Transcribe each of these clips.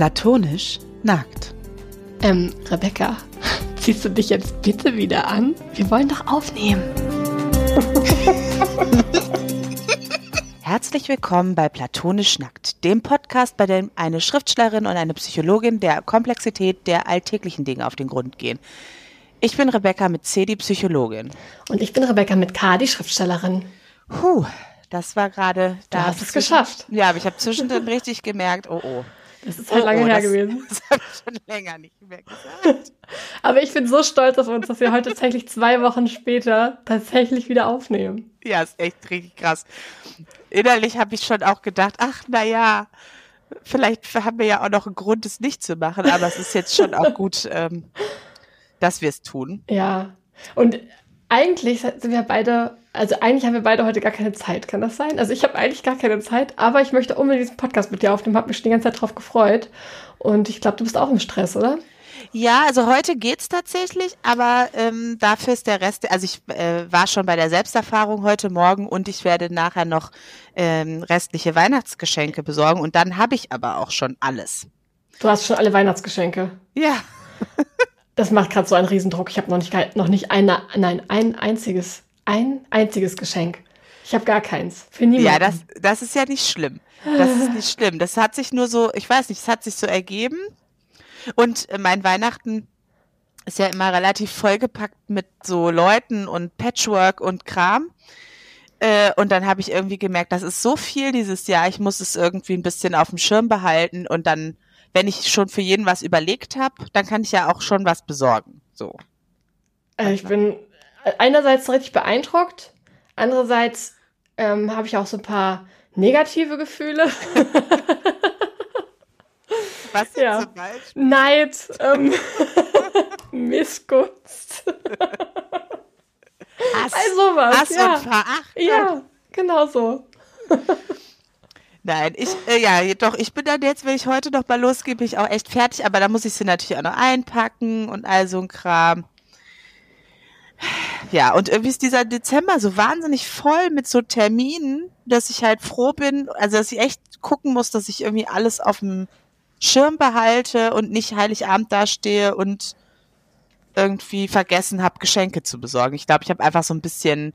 Platonisch nackt. Ähm, Rebecca, ziehst du dich jetzt bitte wieder an? Wir wollen doch aufnehmen. Herzlich willkommen bei Platonisch Nackt, dem Podcast, bei dem eine Schriftstellerin und eine Psychologin der Komplexität der alltäglichen Dinge auf den Grund gehen. Ich bin Rebecca mit C, die Psychologin. Und ich bin Rebecca mit K, die Schriftstellerin. Puh, das war gerade. Da hast du es geschafft. Ja, aber ich habe zwischendrin richtig gemerkt, oh oh. Das ist halt oh, lange oh, her das, gewesen. Das habe ich schon länger nicht mehr gesagt. Aber ich bin so stolz auf uns, dass wir heute tatsächlich zwei Wochen später tatsächlich wieder aufnehmen. Ja, ist echt richtig krass. Innerlich habe ich schon auch gedacht, ach na ja, vielleicht haben wir ja auch noch einen Grund, es nicht zu machen, aber es ist jetzt schon auch gut, ähm, dass wir es tun. Ja. Und eigentlich sind wir beide, also eigentlich haben wir beide heute gar keine Zeit, kann das sein? Also ich habe eigentlich gar keine Zeit, aber ich möchte unbedingt diesen Podcast mit dir aufnehmen, habe mich schon die ganze Zeit drauf gefreut. Und ich glaube, du bist auch im Stress, oder? Ja, also heute geht's tatsächlich, aber ähm, dafür ist der Rest, also ich äh, war schon bei der Selbsterfahrung heute Morgen und ich werde nachher noch ähm, restliche Weihnachtsgeschenke besorgen und dann habe ich aber auch schon alles. Du hast schon alle Weihnachtsgeschenke. Ja. Das macht gerade so einen Riesendruck. Ich habe noch nicht, noch nicht eine, nein, ein einziges, ein einziges Geschenk. Ich habe gar keins. Für niemanden. Ja, das, das ist ja nicht schlimm. Das ist nicht schlimm. Das hat sich nur so, ich weiß nicht, es hat sich so ergeben. Und äh, mein Weihnachten ist ja immer relativ vollgepackt mit so Leuten und Patchwork und Kram. Äh, und dann habe ich irgendwie gemerkt, das ist so viel dieses Jahr. Ich muss es irgendwie ein bisschen auf dem Schirm behalten und dann, wenn ich schon für jeden was überlegt habe, dann kann ich ja auch schon was besorgen. So. Äh, ich bin einerseits richtig beeindruckt, andererseits ähm, habe ich auch so ein paar negative Gefühle. Was jetzt Ja. zum Beispiel? Neid, ähm, Missgunst. Hass, Also was, Hass ja. und Verachtung. Ja, genau so. Nein, ich, äh, ja, doch, ich bin dann jetzt, wenn ich heute noch mal losgehe, bin ich auch echt fertig, aber da muss ich sie natürlich auch noch einpacken und all so ein Kram. Ja, und irgendwie ist dieser Dezember so wahnsinnig voll mit so Terminen, dass ich halt froh bin, also dass ich echt gucken muss, dass ich irgendwie alles auf dem Schirm behalte und nicht Heiligabend dastehe und irgendwie vergessen habe, Geschenke zu besorgen. Ich glaube, ich habe einfach so ein bisschen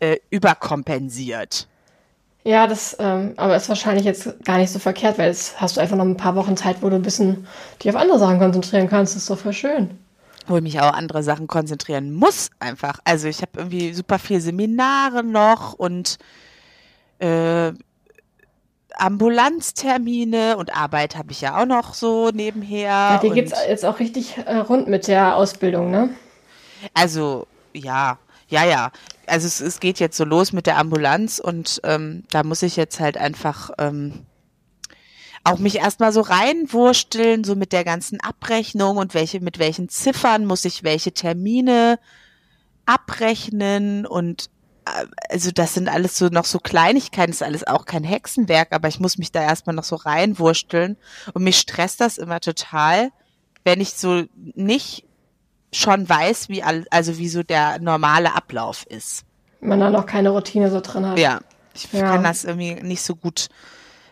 äh, überkompensiert. Ja, das ähm, aber ist wahrscheinlich jetzt gar nicht so verkehrt, weil jetzt hast du einfach noch ein paar Wochen Zeit, wo du ein bisschen dich auf andere Sachen konzentrieren kannst. Das ist doch voll schön. wo ich mich auch andere Sachen konzentrieren muss einfach. Also ich habe irgendwie super viel Seminare noch und äh, Ambulanztermine und Arbeit habe ich ja auch noch so nebenher. Bei dir und, geht's jetzt auch richtig äh, rund mit der Ausbildung, ne? also ja, ja, ja. Also es, es geht jetzt so los mit der Ambulanz und ähm, da muss ich jetzt halt einfach ähm, auch mich erstmal so reinwursteln, so mit der ganzen Abrechnung und welche, mit welchen Ziffern muss ich welche Termine abrechnen und äh, also das sind alles so noch so Kleinigkeiten, ist alles auch kein Hexenwerk, aber ich muss mich da erstmal noch so reinwursteln und mich stresst das immer total, wenn ich so nicht schon weiß, wie all, also wie so der normale Ablauf ist. Man da noch keine Routine so drin hat. Ja, ich Ja. kann das irgendwie nicht so gut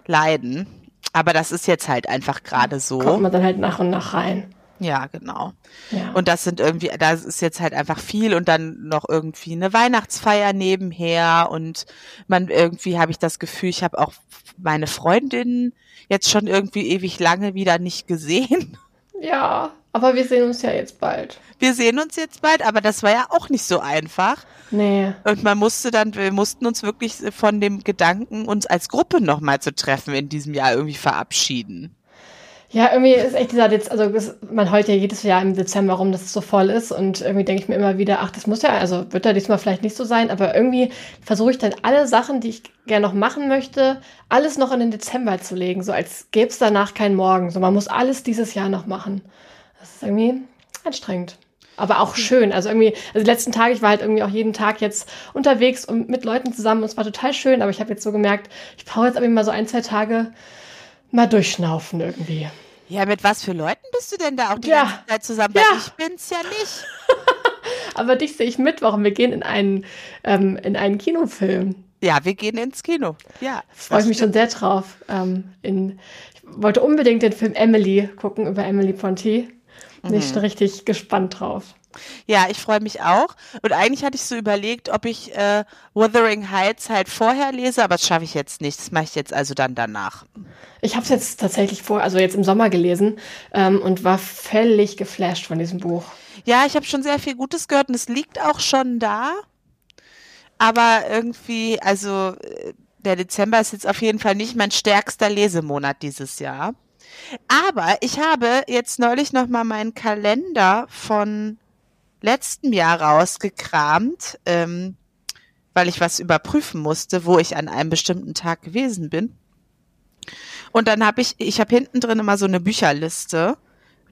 leiden. Aber das ist jetzt halt einfach gerade Kommt so. man dann halt nach und nach rein. Ja, genau. Ja. Und das sind irgendwie, das ist jetzt halt einfach viel und dann noch irgendwie eine Weihnachtsfeier nebenher und man irgendwie habe ich das Gefühl, ich habe auch meine Freundinnen jetzt schon irgendwie ewig lange wieder nicht gesehen. ja, aber wir sehen uns ja jetzt bald. Wir sehen uns jetzt bald, aber das war ja auch nicht so einfach. Nee. Und man musste dann, wir mussten uns wirklich von dem Gedanken, uns als Gruppe nochmal zu treffen in diesem Jahr irgendwie verabschieden. Ja, irgendwie ist echt dieser, Dez also das- man heult ja jedes Jahr im Dezember rum, dass es so voll ist und irgendwie denke ich mir immer wieder, ach, das muss ja, also wird ja diesmal vielleicht nicht so sein, aber irgendwie versuche ich dann alle Sachen, die ich gerne noch machen möchte, alles noch in den Dezember zu legen, so als gäbe es danach keinen Morgen. So, man muss alles dieses Jahr noch machen. Das ist irgendwie anstrengend. Aber auch schön. Also irgendwie, also die letzten Tage, ich war halt irgendwie auch jeden Tag jetzt unterwegs und mit Leuten zusammen und es war total schön, aber ich habe jetzt so gemerkt, ich brauche jetzt aber mal so ein, zwei Tage mal durchschnaufen irgendwie. Ja, mit was für Leuten bist du denn da auch die Ja. ganze Zeit zusammen? Ja. ich bin's ja nicht. Aber dich sehe ich Mittwoch und wir gehen in einen, ähm, in einen Kinofilm. Ja, wir gehen ins Kino. Ja. Freue ich mich schon sehr drauf. Ähm, in, wollte unbedingt den Film Emily gucken über Emily Ponty. Bin ich Mhm. richtig gespannt drauf. Ja, ich freue mich auch. Und eigentlich hatte ich so überlegt, ob ich äh, Wuthering Heights halt vorher lese, aber das schaffe ich jetzt nicht. Das mache ich jetzt also dann danach. Ich habe es jetzt tatsächlich vor, also jetzt im Sommer gelesen ähm, und war völlig geflasht von diesem Buch. Ja, ich habe schon sehr viel Gutes gehört und es liegt auch schon da. Aber irgendwie, also äh, der Dezember ist jetzt auf jeden Fall nicht mein stärkster Lesemonat dieses Jahr. Aber ich habe jetzt neulich noch mal meinen Kalender von letztem Jahr rausgekramt, ähm, weil ich was überprüfen musste, wo ich an einem bestimmten Tag gewesen bin. Und dann habe ich, ich habe hinten drin immer so eine Bücherliste,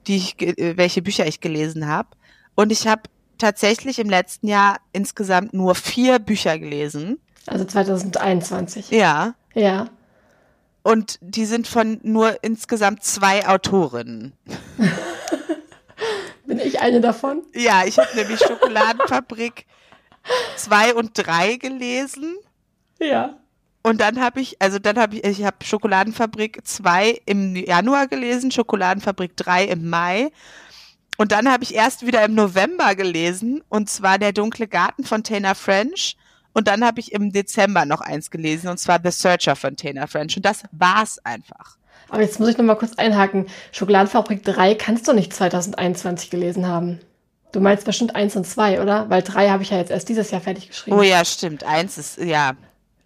die ich, äh, welche Bücher ich gelesen habe. Und ich habe tatsächlich im letzten Jahr insgesamt nur vier Bücher gelesen. Also 2021. Ja. Ja. Und die sind von nur insgesamt zwei Autorinnen. Bin ich eine davon? Ja, ich habe nämlich Schokoladenfabrik zwei und drei gelesen. Ja. Und dann habe ich, also dann habe ich, ich habe Schokoladenfabrik 2 im Januar gelesen, Schokoladenfabrik 3 im Mai. Und dann habe ich erst wieder im November gelesen, und zwar Der dunkle Garten von Taylor French. Und dann habe ich im Dezember noch eins gelesen, und zwar The Searcher von Taylor French. Und das war's einfach. Aber jetzt muss ich noch mal kurz einhaken. Schokoladenfabrik 3 kannst du nicht 2021 gelesen haben. Du meinst bestimmt 1 und 2, oder? Weil 3 habe ich ja jetzt erst dieses Jahr fertig geschrieben. Oh ja, stimmt. Eins ist, ja,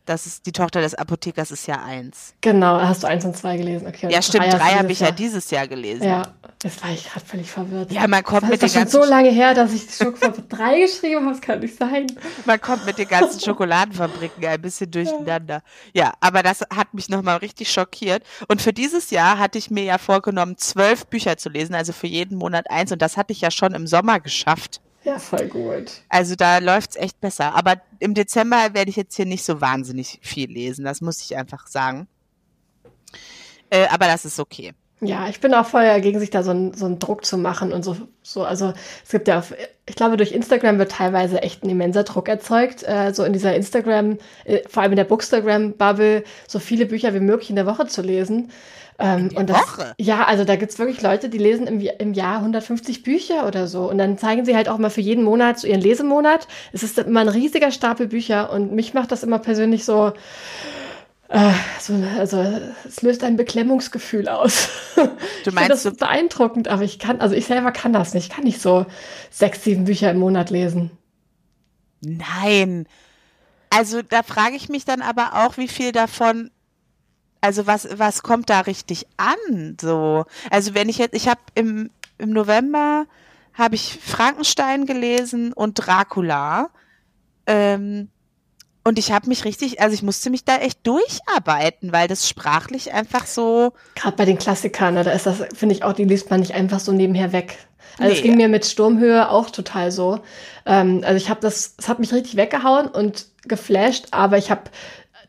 das ist die Tochter des Apothekers ist ja eins. Genau, hast du 1 und 2 gelesen. Okay, Ja, und stimmt. hast du Drei habe ich ja dieses Jahr gelesen. Ja, jetzt war ich gerade völlig verwirrt. Ja, man kommt das mit ist den doch schon ganzen so lange her, dass ich Schokofabrik 3 geschrieben habe. Das kann nicht sein. Man kommt mit den ganzen Schokoladenfabriken ein bisschen durcheinander. Ja, aber das hat mich nochmal richtig schockiert. Und für dieses Jahr hatte ich mir ja vorgenommen, zwölf Bücher zu lesen, also für jeden Monat eins. Und das hatte ich ja schon im Sommer geschafft. Ja, voll gut. Also da läuft's echt besser. Aber im Dezember werde ich jetzt hier nicht so wahnsinnig viel lesen. Das muss ich einfach sagen. Äh, aber das ist okay. Ja, ich bin auch voll dagegen, sich da so einen, so einen Druck zu machen und so, so. Also es gibt ja, auf, ich glaube, durch Instagram wird teilweise echt ein immenser Druck erzeugt. Äh, so in dieser Instagram, äh, vor allem in der Bookstagram-Bubble, so viele Bücher wie möglich in der Woche zu lesen. Ähm, und das, Woche? Ja, also da gibt's wirklich Leute, die lesen im, im Jahr 150 Bücher oder so. Und dann zeigen sie halt auch mal für jeden Monat so ihren Lesemonat. Es ist immer ein riesiger Stapel Bücher und mich macht das immer persönlich so, äh, so, also es löst ein Beklemmungsgefühl aus. Du ich meinst, das du, beeindruckend, aber ich kann, also ich selber kann das nicht. Ich kann nicht so sechs, sieben Bücher im Monat lesen. Nein. Also da frage ich mich dann aber auch, wie viel davon, also was, was kommt da richtig an? So, also wenn ich jetzt, ich habe im, im November habe ich Frankenstein gelesen und Dracula. Ähm, und ich habe mich richtig, also ich musste mich da echt durcharbeiten, weil das sprachlich einfach so. Gerade bei den Klassikern, ne, da ist das, finde ich auch, die liest man nicht einfach so nebenher weg. Also es Nee. ging mir mit Sturmhöhe auch total so. Ähm, also ich habe das, es hat mich richtig weggehauen und geflasht, aber ich habe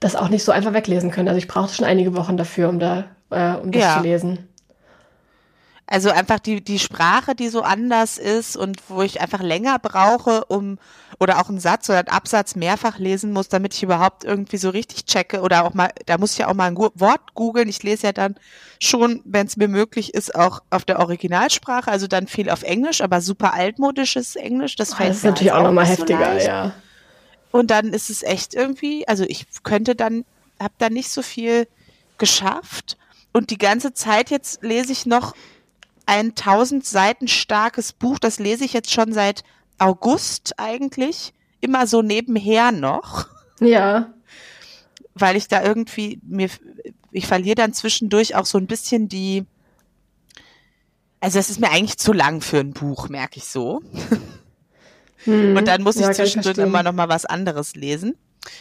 das auch nicht so einfach weglesen können. Also ich brauchte schon einige Wochen dafür, um da, äh, um das Ja. zu lesen. Also einfach die, die Sprache, die so anders ist und wo ich einfach länger brauche, um oder auch einen Satz oder einen Absatz mehrfach lesen muss, damit ich überhaupt irgendwie so richtig checke oder auch mal, da muss ich ja auch mal ein Wort googeln. Ich lese ja dann schon, wenn es mir möglich ist, auch auf der Originalsprache, also dann viel auf Englisch, aber super altmodisches Englisch. Das fällt das ist natürlich halt auch nochmal so heftiger, leicht. ja. Und dann ist es echt irgendwie, also ich könnte dann, habe da nicht so viel geschafft. Und die ganze Zeit jetzt lese ich noch ein 1000 Seiten starkes Buch. Das lese ich jetzt schon seit August eigentlich. Immer so nebenher noch, Ja, weil ich da irgendwie mir, ich verliere dann zwischendurch auch so ein bisschen die, also es ist mir eigentlich zu lang für ein Buch, merke ich so. Hm. Und dann muss ich Ja, ich zwischendrin immer noch mal was anderes lesen.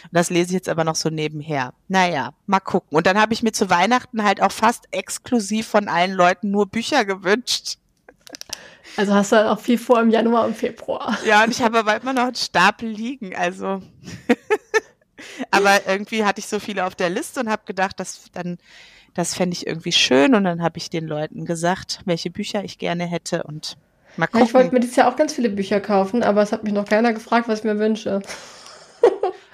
Und das lese ich jetzt aber noch so nebenher. Naja, mal gucken. Und dann habe ich mir zu Weihnachten halt auch fast exklusiv von allen Leuten nur Bücher gewünscht. Also hast du auch viel vor im Januar und Februar. Ja, und ich habe aber immer noch einen Stapel liegen. Also, aber irgendwie hatte ich so viele auf der Liste und habe gedacht, das dann, das fände ich irgendwie schön. Und dann habe ich den Leuten gesagt, welche Bücher ich gerne hätte und mal Ja, gucken. ich wollte mir dieses Jahr auch ganz viele Bücher kaufen, aber es hat mich noch keiner gefragt, was ich mir wünsche.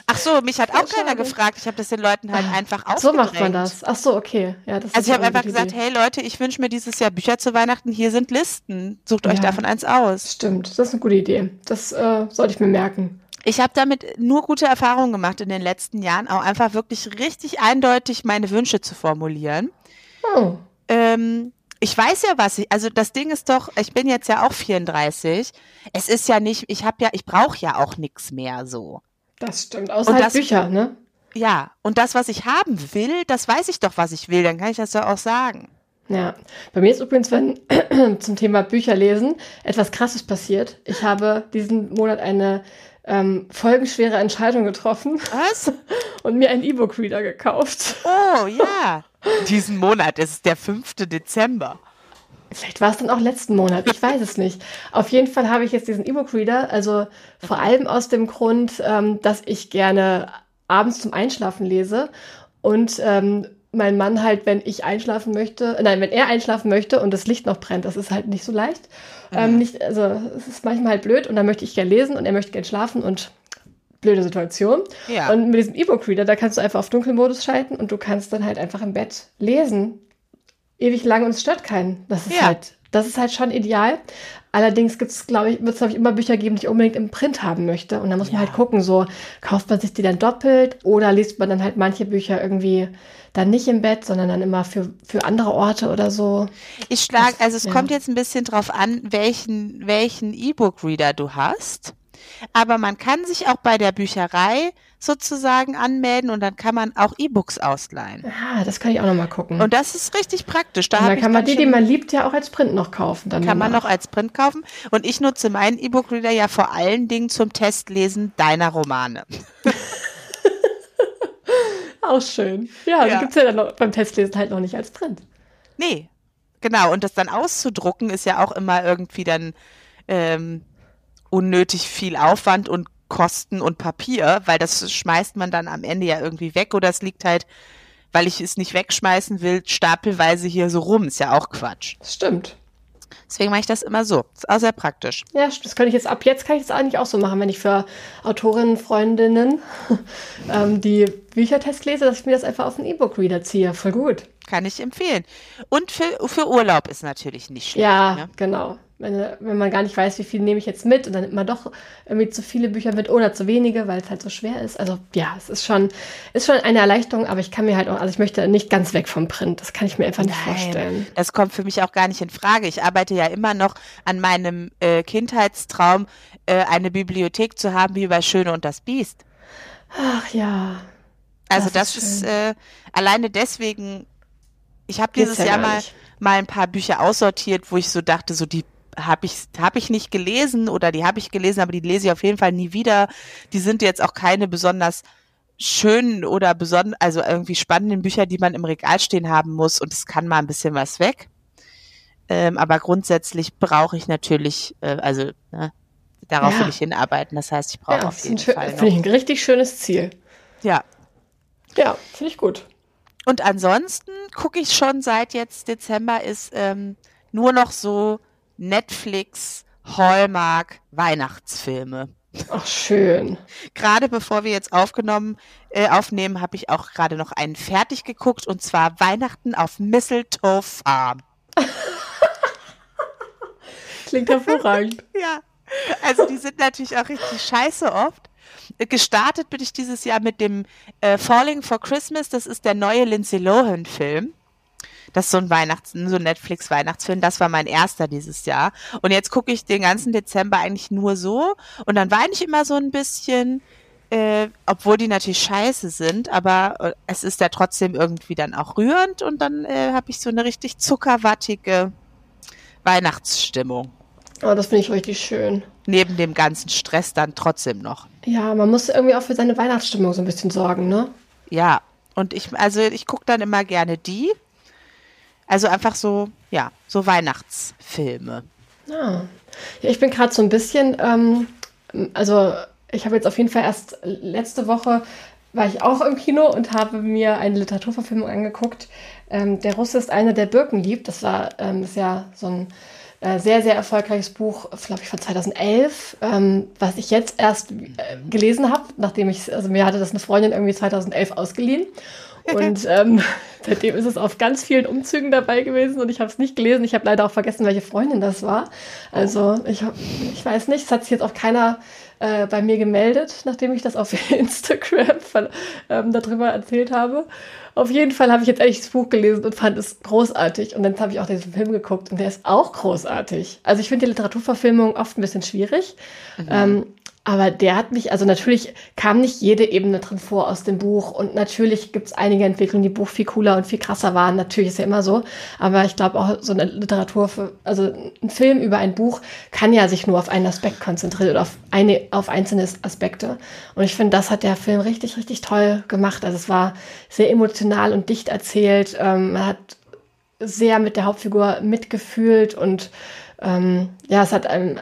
Ach so, mich hat auch keiner gefragt. Ich habe das den Leuten halt einfach Ach, So macht man das. Ach so, okay. Ja, also ich habe einfach gesagt, Idee. hey Leute, ich wünsche mir dieses Jahr Bücher zu Weihnachten. Hier sind Listen. Sucht ja, euch davon eins aus. Stimmt, das ist eine gute Idee. Das äh, sollte ich mir merken. Ich habe damit nur gute Erfahrungen gemacht in den letzten Jahren, auch einfach wirklich richtig eindeutig meine Wünsche zu formulieren. Oh. Ähm, ich weiß ja, was ich, also das Ding ist doch, ich bin jetzt ja auch 34. Es ist ja nicht, ich habe ja, ich brauche ja auch nichts mehr so. Das stimmt, außer halt das, Bücher, ne? Ja, und das, was ich haben will, das weiß ich doch, was ich will, dann kann ich das ja auch sagen. Ja, bei mir ist übrigens, wenn zum Thema Bücher lesen, etwas Krasses passiert. Ich habe diesen Monat eine ähm, folgenschwere Entscheidung getroffen. Was? Und mir einen E-Book-Reader gekauft. Oh ja, diesen Monat, es ist der 5. Dezember. Vielleicht war es dann auch letzten Monat, ich weiß es nicht. Auf jeden Fall habe ich jetzt diesen E-Book-Reader, also vor allem aus dem Grund, ähm, dass ich gerne abends zum Einschlafen lese und ähm, mein Mann halt, wenn ich einschlafen möchte, nein, wenn er einschlafen möchte und das Licht noch brennt, das ist halt nicht so leicht. Ähm, nicht, also es ist manchmal halt blöd und dann möchte ich gerne lesen und er möchte gerne schlafen und blöde Situation. Ja. Und mit diesem E-Book-Reader, da kannst du einfach auf Dunkelmodus schalten und du kannst dann halt einfach im Bett lesen. Ewig lang und es stört keinen. Das ist ja. halt, das ist halt schon ideal. Allerdings gibt es, glaube ich, wird es, glaube ich, immer Bücher geben, die ich unbedingt im Print haben möchte. Und da muss ja. man halt gucken, so, kauft man sich die dann doppelt oder liest man dann halt manche Bücher irgendwie dann nicht im Bett, sondern dann immer für, für andere Orte oder so. Ich schlage, also es ja. kommt jetzt ein bisschen drauf an, welchen, welchen E-Book-Reader du hast. Aber man kann sich auch bei der Bücherei sozusagen anmelden und dann kann man auch E-Books ausleihen. Ja, das kann ich auch noch mal gucken. Und das ist richtig praktisch. Da und dann kann man die, die man liebt, ja auch als Print noch kaufen. Dann kann man noch als Print kaufen. Und ich nutze meinen E-Book-Reader ja vor allen Dingen zum Testlesen deiner Romane. auch schön. Ja, ja. die gibt es ja dann noch beim Testlesen halt noch nicht als Print. Nee, genau. Und das dann auszudrucken ist ja auch immer irgendwie dann ähm, unnötig viel Aufwand und Kosten und Papier, weil das schmeißt man dann am Ende ja irgendwie weg oder es liegt halt, weil ich es nicht wegschmeißen will, stapelweise hier so rum. Ist ja auch Quatsch. Das stimmt. Deswegen mache ich das immer so. Ist auch sehr praktisch. Ja, das kann ich jetzt, ab jetzt kann ich das eigentlich auch so machen, wenn ich für Autorinnen, Freundinnen ähm, die Büchertest lese, dass ich mir das einfach auf den E-Book-Reader ziehe. Voll gut. Kann ich empfehlen. Und für, für Urlaub ist natürlich nicht schlecht. Ja, ne? genau wenn, wenn man gar nicht weiß, wie viel nehme ich jetzt mit und dann nimmt man doch irgendwie zu viele Bücher mit oder zu wenige, weil es halt so schwer ist. Also ja, es ist schon, ist schon eine Erleichterung, aber ich kann mir halt auch, also ich möchte nicht ganz weg vom Print. Das kann ich mir einfach nicht Nein, vorstellen. Das kommt für mich auch gar nicht in Frage. Ich arbeite ja immer noch an meinem äh, Kindheitstraum, äh, eine Bibliothek zu haben wie bei Schöne und das Biest. Ach ja. Also das, das ist, ist äh, alleine deswegen, ich habe dieses ja Jahr mal, mal ein paar Bücher aussortiert, wo ich so dachte, so die habe ich, hab ich nicht gelesen oder die habe ich gelesen, aber die lese ich auf jeden Fall nie wieder. Die sind jetzt auch keine besonders schönen oder besonders, also irgendwie spannenden Bücher, die man im Regal stehen haben muss und es kann mal ein bisschen was weg. Ähm, aber grundsätzlich brauche ich natürlich, äh, also ne, darauf ja. will ich hinarbeiten. Das heißt, ich brauche ja, auf jeden Fall. Finde ich ein richtig schönes Ziel. Ja. Ja, finde ich gut. Und ansonsten gucke ich schon seit jetzt Dezember ist ähm, nur noch so Netflix, Hallmark, Weihnachtsfilme. Ach, schön. Gerade bevor wir jetzt aufgenommen, äh, aufnehmen, habe ich auch gerade noch einen fertig geguckt und zwar Weihnachten auf Mistletoe Farm. Klingt hervorragend. ja. Also die sind natürlich auch richtig scheiße oft. Gestartet bin ich dieses Jahr mit dem äh, Falling for Christmas. Das ist der neue Lindsay Lohan-Film. Das ist so ein Weihnachts-, so Netflix-Weihnachtsfilm. Das war mein erster dieses Jahr. Und jetzt gucke ich den ganzen Dezember eigentlich nur so. Und dann weine ich immer so ein bisschen, äh, obwohl die natürlich scheiße sind, aber äh, es ist ja trotzdem irgendwie dann auch rührend und dann äh, habe ich so eine richtig zuckerwattige Weihnachtsstimmung. Oh, das finde ich richtig schön. Neben dem ganzen Stress dann trotzdem noch. Ja, man muss irgendwie auch für seine Weihnachtsstimmung so ein bisschen sorgen, ne? Ja, und ich, also ich gucke dann immer gerne die. Also einfach so, ja, so Weihnachtsfilme. Ah. Ja, ich bin gerade so ein bisschen, ähm, also ich habe jetzt auf jeden Fall erst letzte Woche war ich auch im Kino und habe mir eine Literaturverfilmung angeguckt. Ähm, der Russe ist einer, der Birken liebt. Das war ähm, ist ja so ein Äh, sehr, sehr erfolgreiches Buch, glaube ich, von 2011, ähm, was ich jetzt erst äh, gelesen habe, nachdem ich, also mir hatte das eine Freundin irgendwie 2011 ausgeliehen. Und ähm, seitdem ist es auf ganz vielen Umzügen dabei gewesen und ich habe es nicht gelesen. Ich habe leider auch vergessen, welche Freundin das war. Also ich, ich weiß nicht, es hat sich jetzt auch keiner äh, bei mir gemeldet, nachdem ich das auf Instagram von, ähm, darüber erzählt habe. Auf jeden Fall habe ich jetzt endlich das Buch gelesen und fand es großartig. Und dann habe ich auch diesen Film geguckt und der ist auch großartig. Also ich finde die Literaturverfilmung oft ein bisschen schwierig. Mhm. Ähm, aber der hat mich, also natürlich kam nicht jede Ebene drin vor aus dem Buch und natürlich gibt es einige Entwicklungen, die Buch viel cooler und viel krasser waren. Natürlich ist ja immer so. Aber ich glaube auch so eine Literatur, für, also ein Film über ein Buch kann ja sich nur auf einen Aspekt konzentrieren oder auf eine, auf einzelne Aspekte. Und ich finde, das hat der Film richtig, richtig toll gemacht. Also es war sehr emotional und dicht erzählt. Ähm, man hat sehr mit der Hauptfigur mitgefühlt und ähm, ja, es hat einem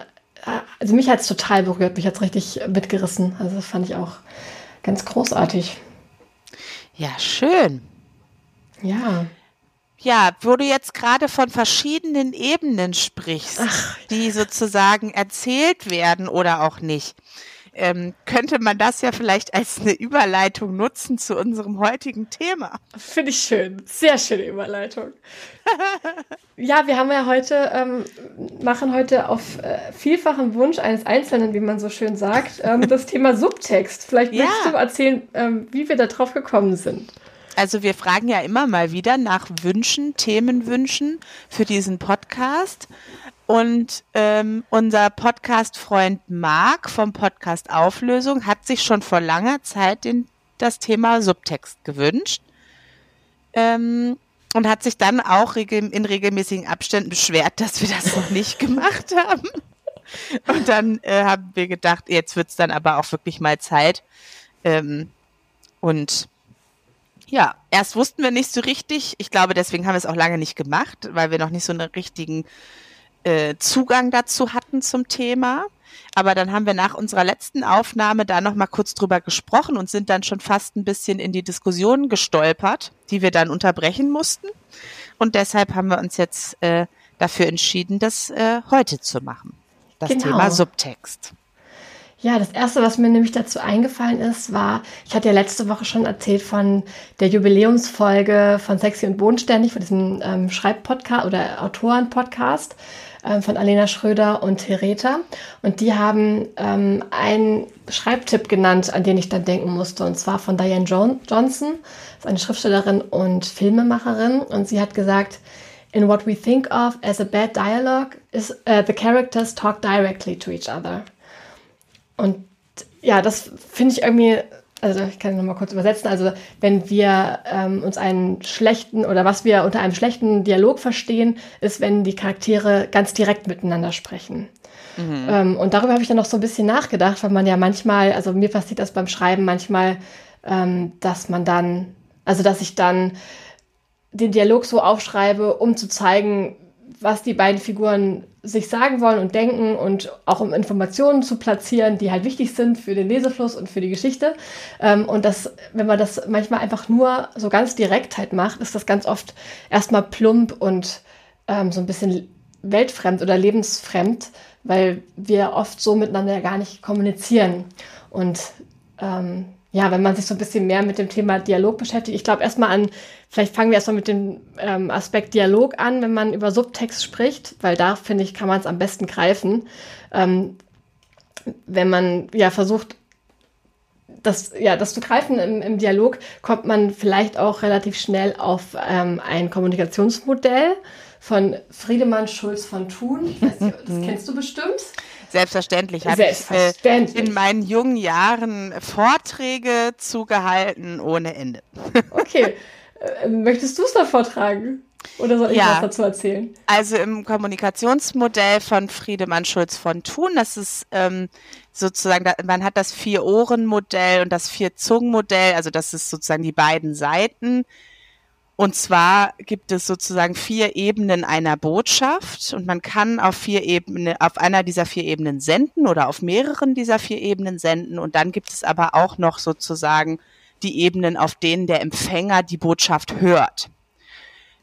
also mich hat es total berührt, mich hat es richtig mitgerissen. Also das fand ich auch ganz großartig. Ja, schön. Ja. Ja, wo du jetzt gerade von verschiedenen Ebenen sprichst, Ach. die sozusagen erzählt werden oder auch nicht ähm, könnte man das ja vielleicht als eine Überleitung nutzen zu unserem heutigen Thema. Finde ich schön. Sehr schöne Überleitung. ja, wir haben ja heute, ähm, machen heute auf äh, vielfachen Wunsch eines Einzelnen, wie man so schön sagt, ähm, das Thema Subtext. Vielleicht ja. möchtest du erzählen, ähm, wie wir da drauf gekommen sind. Also wir fragen ja immer mal wieder nach Wünschen, Themenwünschen für diesen Podcast. Und ähm, unser Podcast-Freund Marc vom Podcast Auflösung hat sich schon vor langer Zeit den, das Thema Subtext gewünscht ähm, und hat sich dann auch regel, in regelmäßigen Abständen beschwert, dass wir das noch nicht gemacht haben. Und dann äh, haben wir gedacht, jetzt wird's dann aber auch wirklich mal Zeit. Ähm, und ja, erst wussten wir nicht so richtig. Ich glaube, deswegen haben wir es auch lange nicht gemacht, weil wir noch nicht so einen richtigen äh, Zugang dazu hatten zum Thema. Aber dann haben wir nach unserer letzten Aufnahme da noch mal kurz drüber gesprochen und sind dann schon fast ein bisschen in die Diskussion gestolpert, die wir dann unterbrechen mussten. Und deshalb haben wir uns jetzt äh, dafür entschieden, das äh, heute zu machen. Das genau. Thema Subtext. Ja, das erste, was mir nämlich dazu eingefallen ist, war, ich hatte ja letzte Woche schon erzählt von der Jubiläumsfolge von Sexy und Bodenständig, von diesem ähm, Schreibpodcast oder Autorenpodcast. podcast ähm, von Alena Schröder und Thereta. Und die haben ähm, einen Schreibtipp genannt, an den ich dann denken musste. Und zwar von Diane jo Johnson, das ist eine Schriftstellerin und Filmemacherin. Und sie hat gesagt, In what we think of as a bad dialogue is uh, the characters talk directly to each other. Und ja, das finde ich irgendwie also ich kann noch mal kurz übersetzen, also wenn wir ähm, uns einen schlechten oder was wir unter einem schlechten Dialog verstehen, ist, wenn die Charaktere ganz direkt miteinander sprechen. Mhm. Ähm, und darüber habe ich dann noch so ein bisschen nachgedacht, weil man ja manchmal, also mir passiert das beim Schreiben manchmal, ähm, dass man dann, also dass ich dann den Dialog so aufschreibe, um zu zeigen, was die beiden Figuren sich sagen wollen und denken und auch um Informationen zu platzieren, die halt wichtig sind für den Lesefluss und für die Geschichte. Ähm, und das, wenn man das manchmal einfach nur so ganz direkt halt macht, ist das ganz oft erstmal plump und ähm, so ein bisschen weltfremd oder lebensfremd, weil wir oft so miteinander gar nicht kommunizieren. Und ähm, ja, wenn man sich so ein bisschen mehr mit dem Thema Dialog beschäftigt, ich glaube erstmal an, vielleicht fangen wir erstmal mit dem ähm, Aspekt Dialog an, wenn man über Subtext spricht, weil da finde ich, kann man es am besten greifen. Ähm, wenn man ja versucht, das, ja, das zu greifen im, im Dialog, kommt man vielleicht auch relativ schnell auf ähm, ein Kommunikationsmodell von Friedemann Schulz von Thun. Nicht, das kennst du bestimmt. Selbstverständlich habe ich äh, in meinen jungen Jahren Vorträge zugehalten ohne Ende. okay. Äh, möchtest du es da vortragen? Oder soll ich ja, was dazu erzählen? Also im Kommunikationsmodell von Friedemann Schulz von Thun, das ist ähm, sozusagen, man hat das Vier-Ohren-Modell und das Vier-Zungen-Modell, also das ist sozusagen die beiden Seiten und zwar gibt es sozusagen vier Ebenen einer Botschaft und man kann auf vier Ebenen, auf einer dieser vier Ebenen senden oder auf mehreren dieser vier Ebenen senden. Und dann gibt es aber auch noch sozusagen die Ebenen, auf denen der Empfänger die Botschaft hört.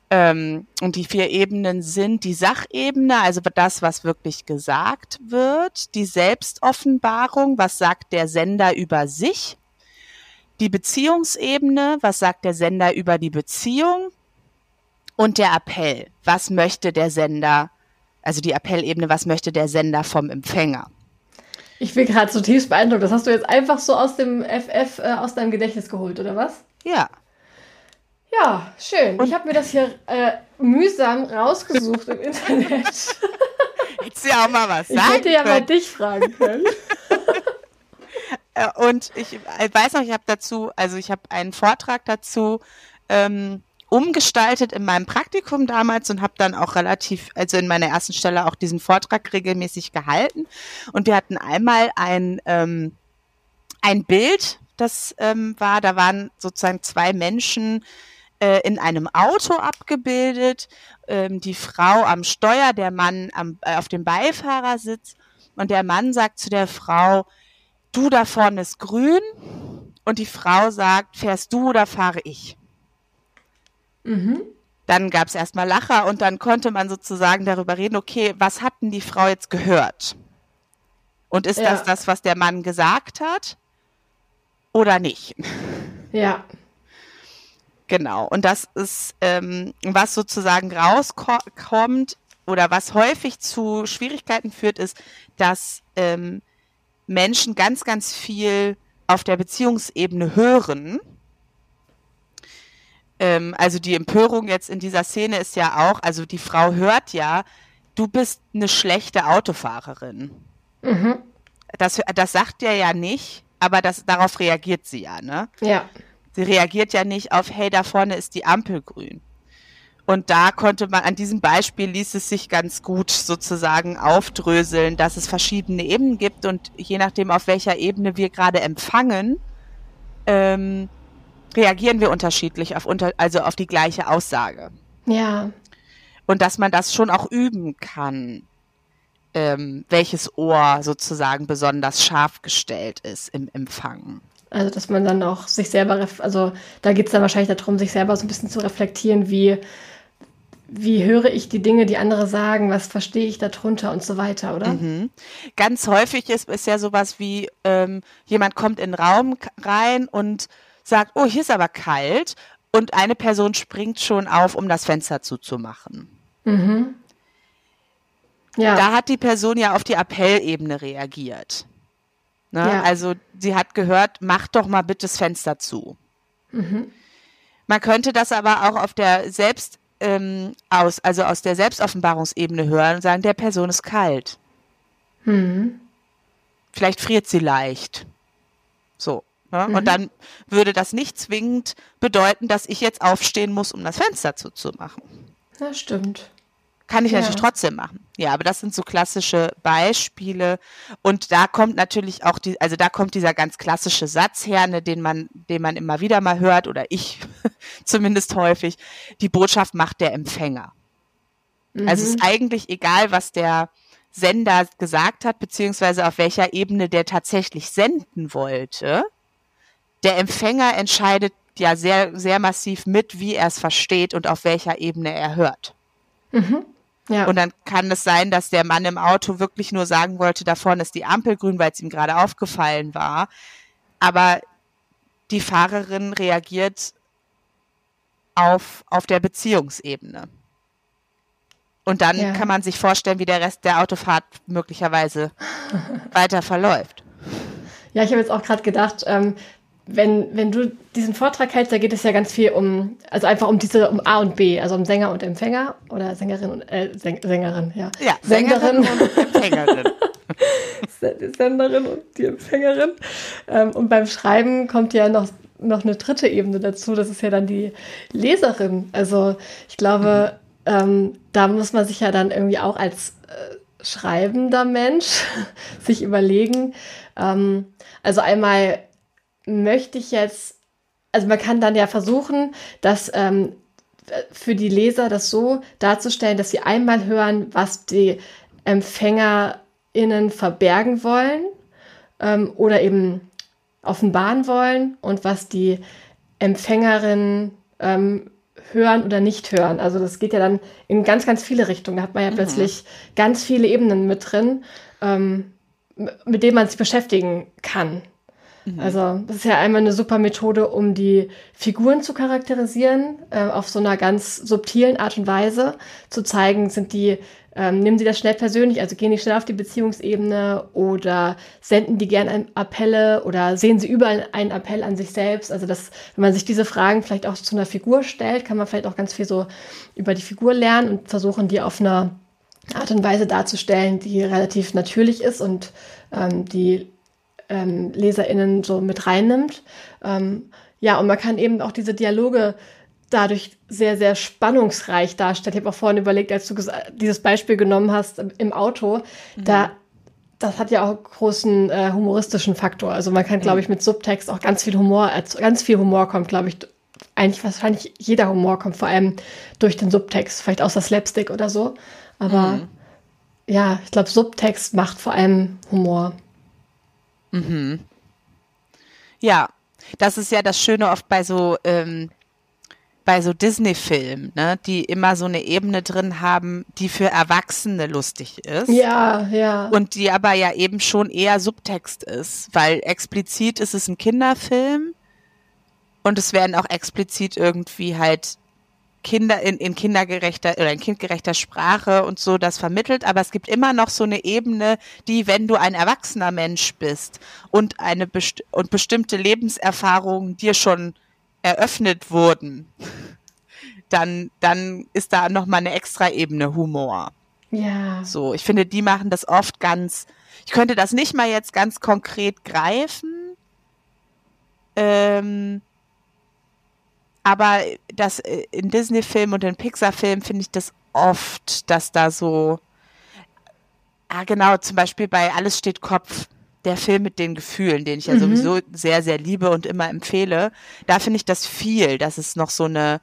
Ähm, und die vier Ebenen sind die Sachebene, also das, was wirklich gesagt wird, die Selbstoffenbarung, was sagt der Sender über sich, die Beziehungsebene, was sagt der Sender über die Beziehung und der Appell, was möchte der Sender, also die Appellebene, was möchte der Sender vom Empfänger. Ich bin gerade zutiefst beeindruckt. Das hast du jetzt einfach so aus dem FF, äh, aus deinem Gedächtnis geholt, oder was? Ja. Ja, schön. Und ich habe mir das hier äh, mühsam rausgesucht im Internet. Hättest du ja auch mal was sagen Ich hätte ja können. mal dich fragen können. Äh, und ich weiß noch, ich habe dazu, also ich habe einen Vortrag dazu ähm, umgestaltet in meinem Praktikum damals und habe dann auch relativ, also in meiner ersten Stelle auch diesen Vortrag regelmäßig gehalten. Und wir hatten einmal ein, ähm, ein Bild, das ähm, war, da waren sozusagen zwei Menschen äh, in einem Auto abgebildet, ähm, die Frau am Steuer, der Mann am, äh, auf dem Beifahrersitz. Und der Mann sagt zu der Frau, du da vorne ist grün. Und die Frau sagt, fährst du oder fahre ich? Mhm. Dann gab es erstmal Lacher und dann konnte man sozusagen darüber reden, okay, was hat denn die Frau jetzt gehört? Und ist ja. das das, was der Mann gesagt hat oder nicht? Ja. Genau. Und das ist, ähm, was sozusagen rauskommt oder was häufig zu Schwierigkeiten führt, ist, dass ähm, Menschen ganz, ganz viel auf der Beziehungsebene hören ähm, also die Empörung jetzt in dieser Szene ist ja auch, also die Frau hört ja, du bist eine schlechte Autofahrerin. Mhm. Das, das sagt er ja nicht, aber das, darauf reagiert sie ja, ne? Ja. Sie reagiert ja nicht auf, hey, da vorne ist die Ampel grün. Und da konnte man, an diesem Beispiel ließ es sich ganz gut sozusagen aufdröseln, dass es verschiedene Ebenen gibt und je nachdem, auf welcher Ebene wir gerade empfangen, ähm, reagieren wir unterschiedlich auf unter, also auf die gleiche Aussage. Ja. Und dass man das schon auch üben kann, ähm, welches Ohr sozusagen besonders scharf gestellt ist im Empfangen. Also, dass man dann auch sich selber, also da geht es dann wahrscheinlich darum, sich selber so ein bisschen zu reflektieren, wie, wie höre ich die Dinge, die andere sagen, was verstehe ich darunter und so weiter, oder? Mhm. Ganz häufig ist, ist ja sowas wie, ähm, jemand kommt in den Raum rein und sagt, oh, hier ist aber kalt und eine Person springt schon auf, um das Fenster zuzumachen. Mhm. Ja. Da hat die Person ja auf die Appellebene reagiert. Ne? Ja. Also sie hat gehört, mach doch mal bitte das Fenster zu. Mhm. Man könnte das aber auch auf der Selbst ähm, aus, also aus der Selbstoffenbarungsebene hören und sagen, der Person ist kalt. Mhm. Vielleicht friert sie leicht. So. Ja, mhm. Und dann würde das nicht zwingend bedeuten, dass ich jetzt aufstehen muss, um das Fenster zuzumachen. Ja, stimmt. Kann ich ja. natürlich trotzdem machen. Ja, aber das sind so klassische Beispiele. Und da kommt natürlich auch die, also da kommt dieser ganz klassische Satz her, ne, den man, den man immer wieder mal hört, oder ich zumindest häufig. Die Botschaft macht der Empfänger. Mhm. Also es ist mhm. eigentlich egal, was der Sender gesagt hat, beziehungsweise auf welcher Ebene der tatsächlich senden wollte der Empfänger entscheidet ja sehr, sehr massiv mit, wie er es versteht und auf welcher Ebene er hört. Mhm. Ja. Und dann kann es sein, dass der Mann im Auto wirklich nur sagen wollte, da vorne ist die Ampel grün, weil es ihm gerade aufgefallen war. Aber die Fahrerin reagiert auf, auf der Beziehungsebene. Und dann ja. kann man sich vorstellen, wie der Rest der Autofahrt möglicherweise weiter verläuft. Ja, ich habe jetzt auch gerade gedacht, ähm, wenn, wenn du diesen Vortrag hältst, da geht es ja ganz viel um, also einfach um diese, um A und B, also um Sänger und Empfänger oder Sängerin und äh, Säng, Sängerin, ja. Ja, Sängerin, Sängerin und Empfängerin. die Senderin und die Empfängerin. Ähm, und beim Schreiben kommt ja noch, noch eine dritte Ebene dazu, das ist ja dann die Leserin. Also ich glaube, mhm. ähm, da muss man sich ja dann irgendwie auch als äh, schreibender Mensch sich überlegen, ähm, also einmal möchte ich jetzt, also man kann dann ja versuchen, dass ähm, für die Leser das so darzustellen, dass sie einmal hören, was die EmpfängerInnen verbergen wollen ähm, oder eben offenbaren wollen und was die Empfängerinnen ähm, hören oder nicht hören. Also das geht ja dann in ganz, ganz viele Richtungen. Da hat man ja mhm. plötzlich ganz viele Ebenen mit drin, ähm, mit denen man sich beschäftigen kann. Mhm. Also das ist ja einmal eine super Methode, um die Figuren zu charakterisieren, äh, auf so einer ganz subtilen Art und Weise, zu zeigen, sind die ähm, nehmen Sie das schnell persönlich, also gehen die schnell auf die Beziehungsebene oder senden die gern Appelle oder sehen Sie überall einen Appell an sich selbst? Also das, wenn man sich diese Fragen vielleicht auch zu einer Figur stellt, kann man vielleicht auch ganz viel so über die Figur lernen und versuchen, die auf einer Art und Weise darzustellen, die relativ natürlich ist und ähm, die ähm, LeserInnen so mit reinnimmt. Ähm, ja, und man kann eben auch diese Dialoge dadurch sehr, sehr spannungsreich darstellt. Ich habe auch vorhin überlegt, als du dieses Beispiel genommen hast im Auto, mhm. da das hat ja auch großen äh, humoristischen Faktor. Also man kann, glaube ich, mit Subtext auch ganz viel Humor, ganz viel Humor kommt, glaube ich, eigentlich wahrscheinlich jeder Humor kommt vor allem durch den Subtext, vielleicht außer Slapstick oder so. Aber mhm. ja, ich glaube, Subtext macht vor allem Humor. Mhm. Ja, das ist ja das Schöne oft bei so ähm, bei so Disney-Filmen, ne, die immer so eine Ebene drin haben, die für Erwachsene lustig ist. Ja, ja. Und die aber ja eben schon eher Subtext ist, weil explizit ist es ein Kinderfilm und es werden auch explizit irgendwie halt Kinder in, in kindergerechter oder in kindgerechter Sprache und so das vermittelt, aber es gibt immer noch so eine Ebene, die, wenn du ein erwachsener Mensch bist und eine best und bestimmte Lebenserfahrungen dir schon eröffnet wurden, dann, dann ist da nochmal eine extra Ebene Humor. Ja. So, ich finde, die machen das oft ganz, ich könnte das nicht mal jetzt ganz konkret greifen, ähm, aber das äh, in Disney-Filmen und in Pixar-Filmen finde ich das oft, dass da so, ah genau, zum Beispiel bei Alles steht Kopf, der Film mit den Gefühlen, den ich ja mhm. sowieso sehr, sehr liebe und immer empfehle, da finde ich das viel, dass es noch so eine,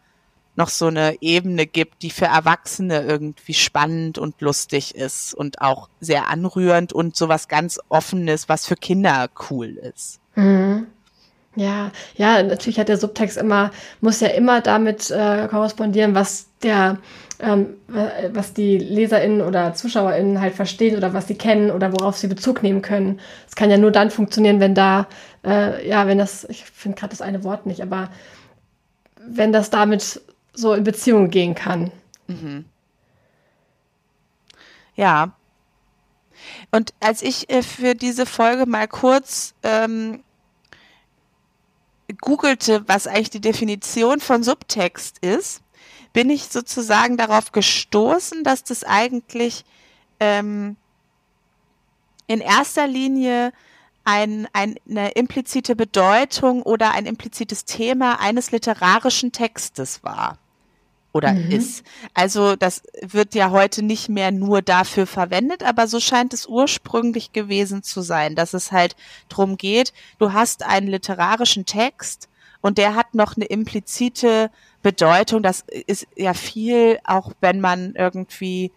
noch so eine Ebene gibt, die für Erwachsene irgendwie spannend und lustig ist und auch sehr anrührend und sowas ganz Offenes, was für Kinder cool ist. Mhm. Ja, ja, natürlich hat der Subtext immer, muss ja immer damit äh, korrespondieren, was der ähm, was die LeserInnen oder ZuschauerInnen halt verstehen oder was sie kennen oder worauf sie Bezug nehmen können. Es kann ja nur dann funktionieren, wenn da, äh, ja, wenn das, ich finde gerade das eine Wort nicht, aber wenn das damit so in Beziehung gehen kann. Mhm. Ja. Und als ich äh, für diese Folge mal kurz ähm, googelte, was eigentlich die Definition von Subtext ist, bin ich sozusagen darauf gestoßen, dass das eigentlich ähm, in erster Linie ein, ein, eine implizite Bedeutung oder ein implizites Thema eines literarischen Textes war oder mhm. ist. Also das wird ja heute nicht mehr nur dafür verwendet, aber so scheint es ursprünglich gewesen zu sein, dass es halt drum geht, du hast einen literarischen Text und der hat noch eine implizite Bedeutung. Das ist ja viel, auch wenn man irgendwie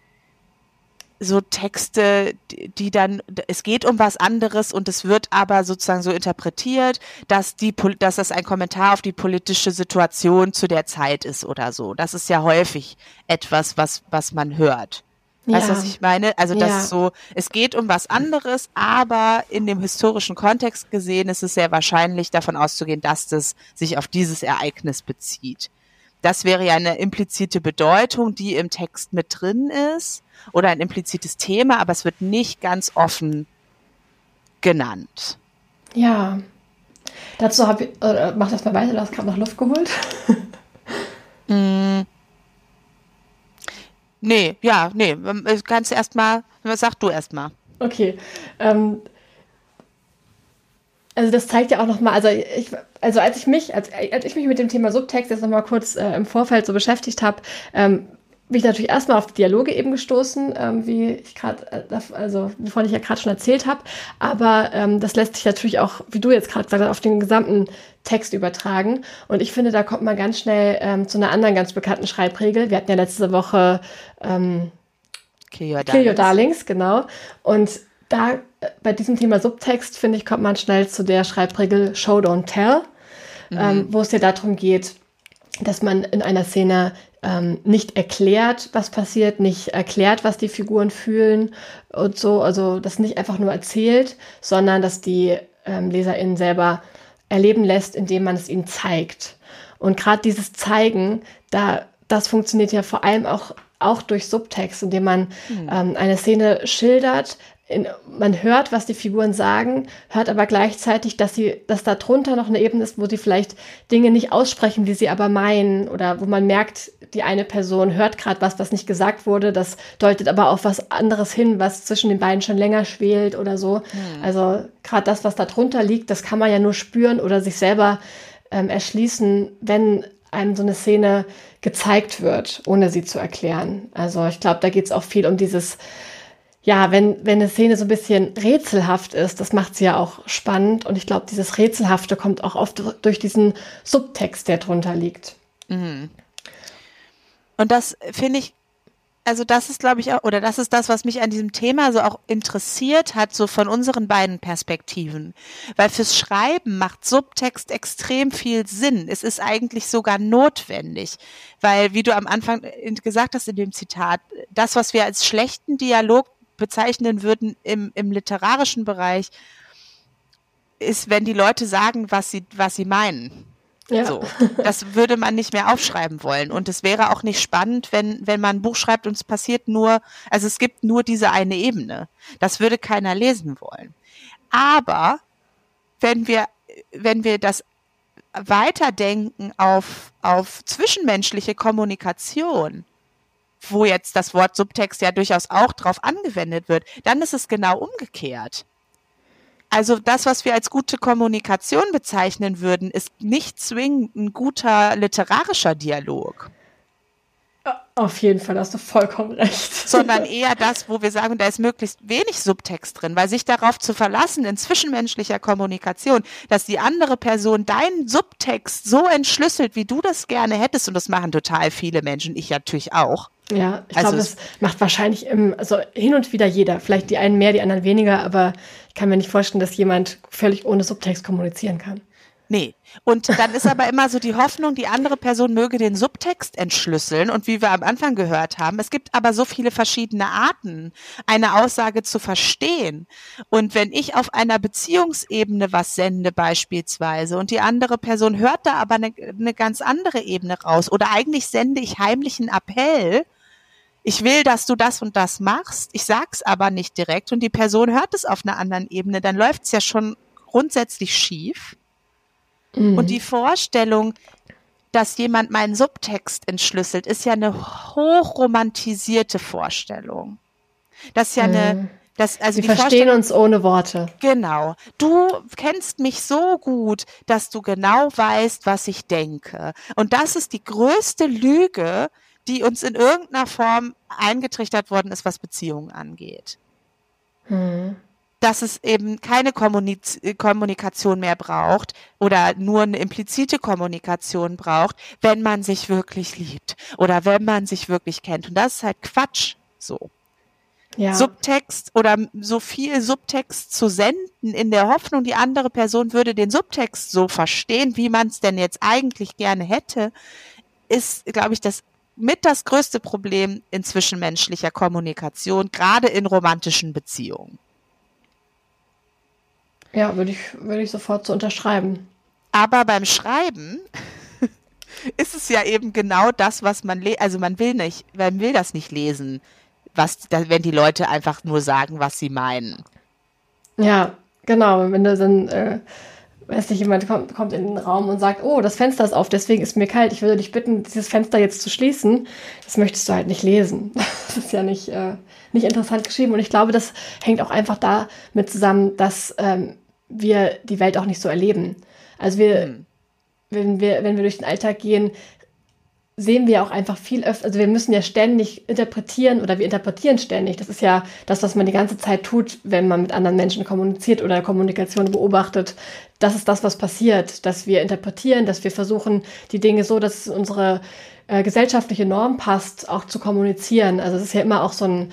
so Texte, die dann, es geht um was anderes und es wird aber sozusagen so interpretiert, dass die, dass das ein Kommentar auf die politische Situation zu der Zeit ist oder so. Das ist ja häufig etwas, was, was man hört. Weißt du, ja. was ich meine? Also, das ja. so, es geht um was anderes, aber in dem historischen Kontext gesehen ist es sehr wahrscheinlich davon auszugehen, dass das sich auf dieses Ereignis bezieht. Das wäre ja eine implizite Bedeutung, die im Text mit drin ist oder ein implizites Thema, aber es wird nicht ganz offen genannt. Ja. Dazu habe ich, äh, mach das mal weiter, du hast gerade noch Luft geholt. mm. Nee, ja, nee, kannst du erstmal, sag du erstmal. Okay. Ähm, also das zeigt ja auch nochmal, also ich, also als ich mich, als, als ich mich mit dem Thema Subtext jetzt nochmal kurz äh, im Vorfeld so beschäftigt habe, ähm, bin ich natürlich erstmal auf die Dialoge eben gestoßen, ähm, wie ich gerade, äh, also wovon ich ja gerade schon erzählt habe. Aber ähm, das lässt sich natürlich auch, wie du jetzt gerade gesagt hast, auf den gesamten Text übertragen. Und ich finde, da kommt man ganz schnell ähm, zu einer anderen ganz bekannten Schreibregel. Wir hatten ja letzte Woche ähm, Kill Your Darlings. Kill Your Darlings, genau. Und da bei diesem Thema Subtext, finde ich, kommt man schnell zu der Schreibregel Show, Don't Tell, mhm. ähm, wo es ja darum geht, dass man in einer Szene ähm, nicht erklärt, was passiert, nicht erklärt, was die Figuren fühlen und so. Also das nicht einfach nur erzählt, sondern dass die ähm, LeserInnen selber erleben lässt, indem man es ihnen zeigt. Und gerade dieses Zeigen, da, das funktioniert ja vor allem auch, auch durch Subtext, indem man mhm. ähm, eine Szene schildert, in, man hört, was die Figuren sagen, hört aber gleichzeitig, dass sie, dass da drunter noch eine Ebene ist, wo sie vielleicht Dinge nicht aussprechen, die sie aber meinen, oder wo man merkt, die eine Person hört gerade was, was nicht gesagt wurde, das deutet aber auf was anderes hin, was zwischen den beiden schon länger schwelt oder so. Hm. Also gerade das, was da drunter liegt, das kann man ja nur spüren oder sich selber ähm, erschließen, wenn einem so eine Szene gezeigt wird, ohne sie zu erklären. Also ich glaube, da geht es auch viel um dieses ja, wenn, wenn eine Szene so ein bisschen rätselhaft ist, das macht sie ja auch spannend. Und ich glaube, dieses Rätselhafte kommt auch oft durch diesen Subtext, der drunter liegt. Mhm. Und das finde ich, also das ist, glaube ich, auch, oder das ist das, was mich an diesem Thema so auch interessiert hat, so von unseren beiden Perspektiven. Weil fürs Schreiben macht Subtext extrem viel Sinn. Es ist eigentlich sogar notwendig. Weil, wie du am Anfang gesagt hast in dem Zitat, das, was wir als schlechten Dialog bezeichnen würden im, im literarischen Bereich, ist, wenn die Leute sagen, was sie, was sie meinen. Ja. So. Das würde man nicht mehr aufschreiben wollen. Und es wäre auch nicht spannend, wenn, wenn man ein Buch schreibt und es passiert nur, also es gibt nur diese eine Ebene. Das würde keiner lesen wollen. Aber wenn wir, wenn wir das weiterdenken auf, auf zwischenmenschliche Kommunikation, wo jetzt das Wort Subtext ja durchaus auch drauf angewendet wird, dann ist es genau umgekehrt. Also das, was wir als gute Kommunikation bezeichnen würden, ist nicht zwingend ein guter literarischer Dialog. Auf jeden Fall hast du vollkommen recht. Sondern eher das, wo wir sagen, da ist möglichst wenig Subtext drin, weil sich darauf zu verlassen in zwischenmenschlicher Kommunikation, dass die andere Person deinen Subtext so entschlüsselt, wie du das gerne hättest, und das machen total viele Menschen, ich natürlich auch, ja, ich also glaube, das macht wahrscheinlich im, also hin und wieder jeder. Vielleicht die einen mehr, die anderen weniger, aber ich kann mir nicht vorstellen, dass jemand völlig ohne Subtext kommunizieren kann. Nee. Und dann ist aber immer so die Hoffnung, die andere Person möge den Subtext entschlüsseln. Und wie wir am Anfang gehört haben, es gibt aber so viele verschiedene Arten, eine Aussage zu verstehen. Und wenn ich auf einer Beziehungsebene was sende beispielsweise und die andere Person hört da aber eine, eine ganz andere Ebene raus oder eigentlich sende ich heimlich einen Appell, ich will, dass du das und das machst, ich sag's aber nicht direkt und die Person hört es auf einer anderen Ebene, dann läuft's ja schon grundsätzlich schief. Mhm. Und die Vorstellung, dass jemand meinen Subtext entschlüsselt, ist ja eine hochromantisierte Vorstellung. Das ist ja mhm. eine, das, also Wir verstehen uns ohne Worte. Genau. Du kennst mich so gut, dass du genau weißt, was ich denke. Und das ist die größte Lüge, die uns in irgendeiner Form eingetrichtert worden ist, was Beziehungen angeht. Hm. Dass es eben keine Kommuniz Kommunikation mehr braucht oder nur eine implizite Kommunikation braucht, wenn man sich wirklich liebt oder wenn man sich wirklich kennt. Und das ist halt Quatsch so. Ja. Subtext oder so viel Subtext zu senden in der Hoffnung, die andere Person würde den Subtext so verstehen, wie man es denn jetzt eigentlich gerne hätte, ist, glaube ich, das mit das größte Problem in zwischenmenschlicher Kommunikation, gerade in romantischen Beziehungen. Ja, würde ich, würde ich sofort so unterschreiben. Aber beim Schreiben ist es ja eben genau das, was man also man will nicht, man will das nicht lesen, was, wenn die Leute einfach nur sagen, was sie meinen. Ja, genau. Wenn du dann äh, weiß nicht, jemand kommt, kommt in den Raum und sagt, oh, das Fenster ist auf, deswegen ist mir kalt. Ich würde dich bitten, dieses Fenster jetzt zu schließen. Das möchtest du halt nicht lesen. Das ist ja nicht, äh, nicht interessant geschrieben. Und ich glaube, das hängt auch einfach damit zusammen, dass ähm, wir die Welt auch nicht so erleben. Also wir, mhm. wenn wir, wenn wir durch den Alltag gehen, sehen wir auch einfach viel öfter, also wir müssen ja ständig interpretieren oder wir interpretieren ständig. Das ist ja das, was man die ganze Zeit tut, wenn man mit anderen Menschen kommuniziert oder Kommunikation beobachtet. Das ist das, was passiert, dass wir interpretieren, dass wir versuchen, die Dinge so, dass es unsere äh, gesellschaftliche Norm passt, auch zu kommunizieren. Also es ist ja immer auch so ein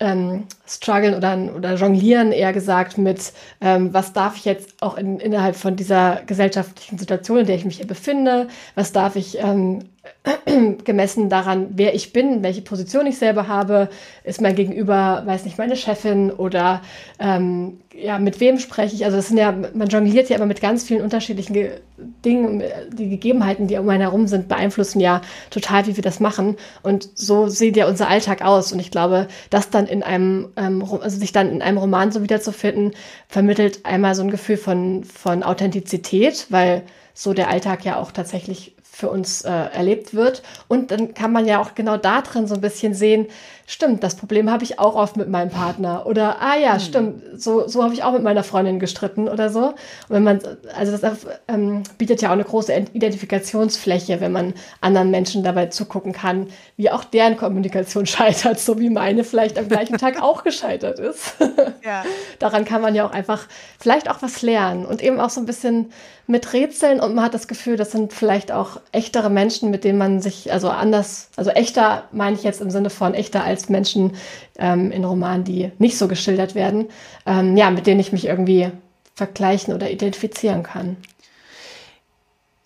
ähm, strugglen oder, oder jonglieren, eher gesagt, mit ähm, was darf ich jetzt auch in, innerhalb von dieser gesellschaftlichen Situation, in der ich mich hier befinde, was darf ich ähm, gemessen daran, wer ich bin, welche Position ich selber habe, ist mein Gegenüber, weiß nicht, meine Chefin oder ähm, ja, mit wem spreche ich? Also das sind ja, man jongliert ja immer mit ganz vielen unterschiedlichen Ge Dingen, die Gegebenheiten, die um einen herum sind, beeinflussen ja total, wie wir das machen. Und so sieht ja unser Alltag aus. Und ich glaube, das dann in einem, ähm, also sich dann in einem Roman so wiederzufinden, vermittelt einmal so ein Gefühl von, von Authentizität, weil so der Alltag ja auch tatsächlich für uns äh, erlebt wird. Und dann kann man ja auch genau da drin so ein bisschen sehen, stimmt, das Problem habe ich auch oft mit meinem Partner. Oder, ah ja, hm. stimmt, so, so habe ich auch mit meiner Freundin gestritten oder so. Und wenn man, also das ähm, bietet ja auch eine große Identifikationsfläche, wenn man anderen Menschen dabei zugucken kann, wie auch deren Kommunikation scheitert, so wie meine vielleicht am gleichen Tag auch gescheitert ist. ja. Daran kann man ja auch einfach vielleicht auch was lernen und eben auch so ein bisschen mit Rätseln und man hat das Gefühl, das sind vielleicht auch echtere Menschen, mit denen man sich, also anders, also echter meine ich jetzt im Sinne von echter als Menschen ähm, in Romanen, die nicht so geschildert werden, ähm, ja, mit denen ich mich irgendwie vergleichen oder identifizieren kann.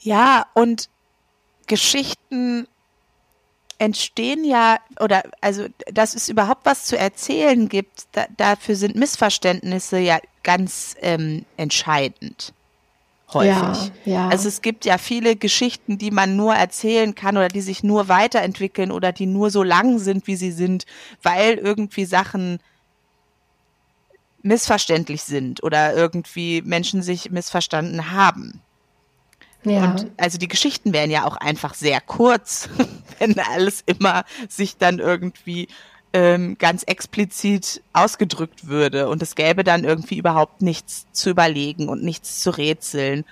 Ja, und Geschichten entstehen ja, oder also, dass es überhaupt was zu erzählen gibt, da, dafür sind Missverständnisse ja ganz ähm, entscheidend häufig. Ja, ja. Also es gibt ja viele Geschichten, die man nur erzählen kann oder die sich nur weiterentwickeln oder die nur so lang sind, wie sie sind, weil irgendwie Sachen missverständlich sind oder irgendwie Menschen sich missverstanden haben. Ja. Und also die Geschichten wären ja auch einfach sehr kurz, wenn alles immer sich dann irgendwie ähm, ganz explizit ausgedrückt würde und es gäbe dann irgendwie überhaupt nichts zu überlegen und nichts zu rätseln.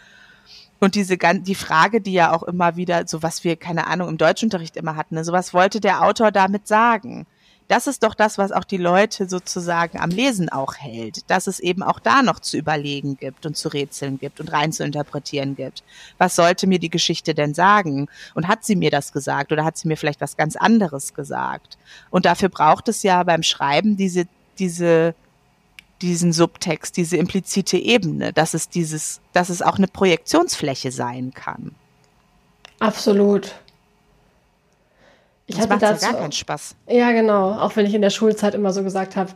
Und diese die Frage, die ja auch immer wieder, so was wir, keine Ahnung, im Deutschunterricht immer hatten, ne, so was wollte der Autor damit sagen? Das ist doch das, was auch die Leute sozusagen am Lesen auch hält, dass es eben auch da noch zu überlegen gibt und zu rätseln gibt und rein zu interpretieren gibt. Was sollte mir die Geschichte denn sagen? Und hat sie mir das gesagt oder hat sie mir vielleicht was ganz anderes gesagt? Und dafür braucht es ja beim Schreiben diese, diese, diesen Subtext, diese implizite Ebene, dass es dieses, dass es auch eine Projektionsfläche sein kann. Absolut. Ich das hatte dazu ja gar keinen Spaß. Ja, genau. Auch wenn ich in der Schulzeit immer so gesagt habe,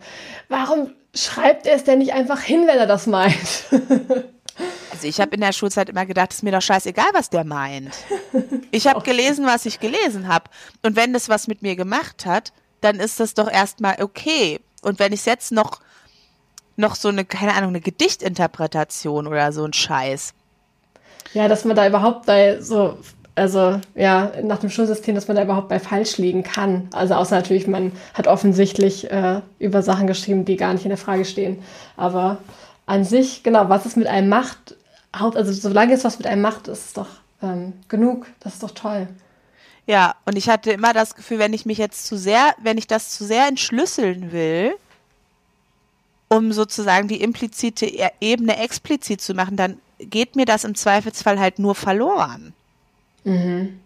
warum schreibt er es denn nicht einfach hin, wenn er das meint? Also ich habe in der Schulzeit immer gedacht, es ist mir doch scheißegal, was der meint. Ich habe gelesen, was ich gelesen habe. Und wenn das was mit mir gemacht hat, dann ist das doch erstmal okay. Und wenn ich jetzt noch, noch so eine, keine Ahnung, eine Gedichtinterpretation oder so ein Scheiß. Ja, dass man da überhaupt bei so also ja, nach dem Schulsystem, dass man da überhaupt bei falsch liegen kann. Also außer natürlich, man hat offensichtlich äh, über Sachen geschrieben, die gar nicht in der Frage stehen. Aber an sich, genau, was es mit einem macht, also solange es was mit einem macht, ist es doch ähm, genug. Das ist doch toll. Ja, und ich hatte immer das Gefühl, wenn ich mich jetzt zu sehr, wenn ich das zu sehr entschlüsseln will, um sozusagen die implizite e-, Ebene explizit zu machen, dann geht mir das im Zweifelsfall halt nur verloren. Mhm.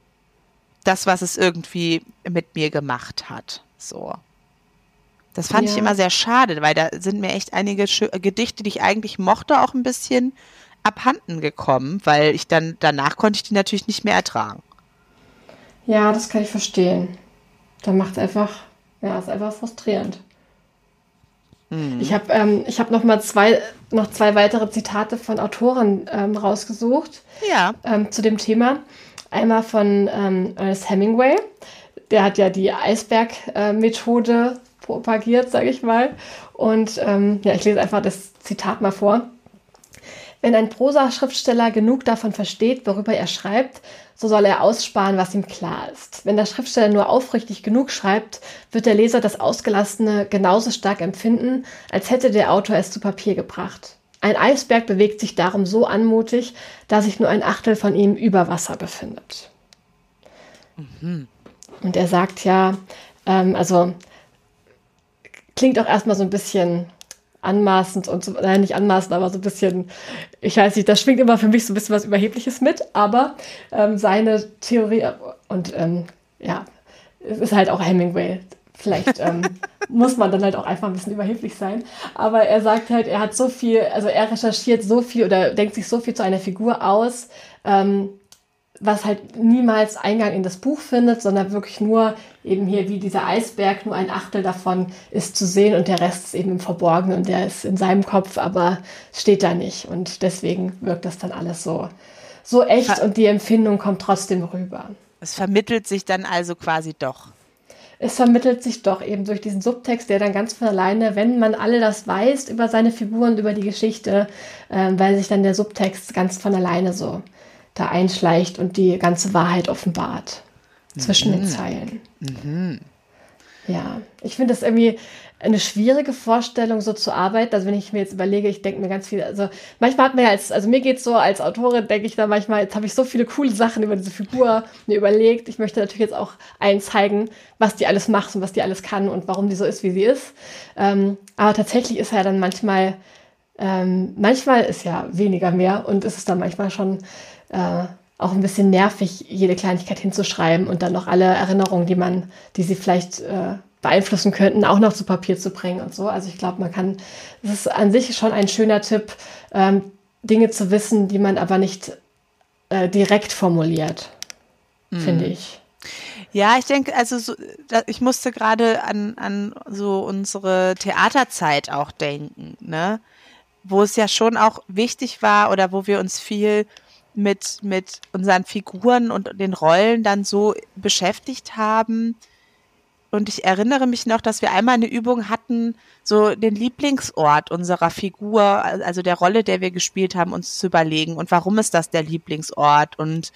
Das, was es irgendwie mit mir gemacht hat. So. Das fand ja. ich immer sehr schade, weil da sind mir echt einige Sch Gedichte, die ich eigentlich mochte, auch ein bisschen abhanden gekommen, weil ich dann danach konnte ich die natürlich nicht mehr ertragen. Ja, das kann ich verstehen. Da macht es einfach, ja, ist einfach frustrierend. Mhm. Ich habe ähm, hab noch mal zwei, noch zwei weitere Zitate von Autoren ähm, rausgesucht. Ja. Ähm, zu dem Thema. Einmal von ähm, Ernest Hemingway. Der hat ja die Eisberg-Methode äh, propagiert, sage ich mal. Und ähm, ja, ich lese einfach das Zitat mal vor. Wenn ein Prosa-Schriftsteller genug davon versteht, worüber er schreibt, so soll er aussparen, was ihm klar ist. Wenn der Schriftsteller nur aufrichtig genug schreibt, wird der Leser das Ausgelassene genauso stark empfinden, als hätte der Autor es zu Papier gebracht. Ein Eisberg bewegt sich darum so anmutig, da sich nur ein Achtel von ihm über Wasser befindet. Mhm. Und er sagt ja, ähm, also klingt auch erstmal so ein bisschen anmaßend und so, nein, nicht anmaßend, aber so ein bisschen, ich weiß nicht, das schwingt immer für mich so ein bisschen was Überhebliches mit, aber ähm, seine Theorie und ähm, ja, es ist halt auch Hemingway, Vielleicht ähm, muss man dann halt auch einfach ein bisschen überheblich sein. Aber er sagt halt, er hat so viel, also er recherchiert so viel oder denkt sich so viel zu einer Figur aus, ähm, was halt niemals Eingang in das Buch findet, sondern wirklich nur eben hier wie dieser Eisberg, nur ein Achtel davon ist zu sehen und der Rest ist eben im Verborgenen und der ist in seinem Kopf, aber steht da nicht. Und deswegen wirkt das dann alles so, so echt und die Empfindung kommt trotzdem rüber. Es vermittelt sich dann also quasi doch es vermittelt sich doch eben durch diesen Subtext, der dann ganz von alleine, wenn man alle das weiß über seine Figuren, über die Geschichte, äh, weil sich dann der Subtext ganz von alleine so da einschleicht und die ganze Wahrheit offenbart zwischen mhm. den Zeilen. Mhm. Ja, ich finde das irgendwie, eine schwierige Vorstellung, so zu arbeiten. Also wenn ich mir jetzt überlege, ich denke mir ganz viel, also manchmal hat man ja als, also mir geht's so, als Autorin denke ich da manchmal, jetzt habe ich so viele coole Sachen über diese Figur mir überlegt. Ich möchte natürlich jetzt auch allen zeigen, was die alles macht und was die alles kann und warum die so ist, wie sie ist. Ähm, aber tatsächlich ist ja dann manchmal, ähm, manchmal ist ja weniger mehr und ist es dann manchmal schon äh, auch ein bisschen nervig, jede Kleinigkeit hinzuschreiben und dann noch alle Erinnerungen, die man, die sie vielleicht äh, beeinflussen könnten, auch noch zu Papier zu bringen und so. Also ich glaube, man kann, es ist an sich schon ein schöner Tipp, ähm, Dinge zu wissen, die man aber nicht äh, direkt formuliert, mhm. finde ich. Ja, ich denke, also so, ich musste gerade an, an so unsere Theaterzeit auch denken, ne? Wo es ja schon auch wichtig war oder wo wir uns viel mit, mit unseren Figuren und den Rollen dann so beschäftigt haben, und ich erinnere mich noch, dass wir einmal eine Übung hatten, so den Lieblingsort unserer Figur, also der Rolle, der wir gespielt haben, uns zu überlegen. Und warum ist das der Lieblingsort? Und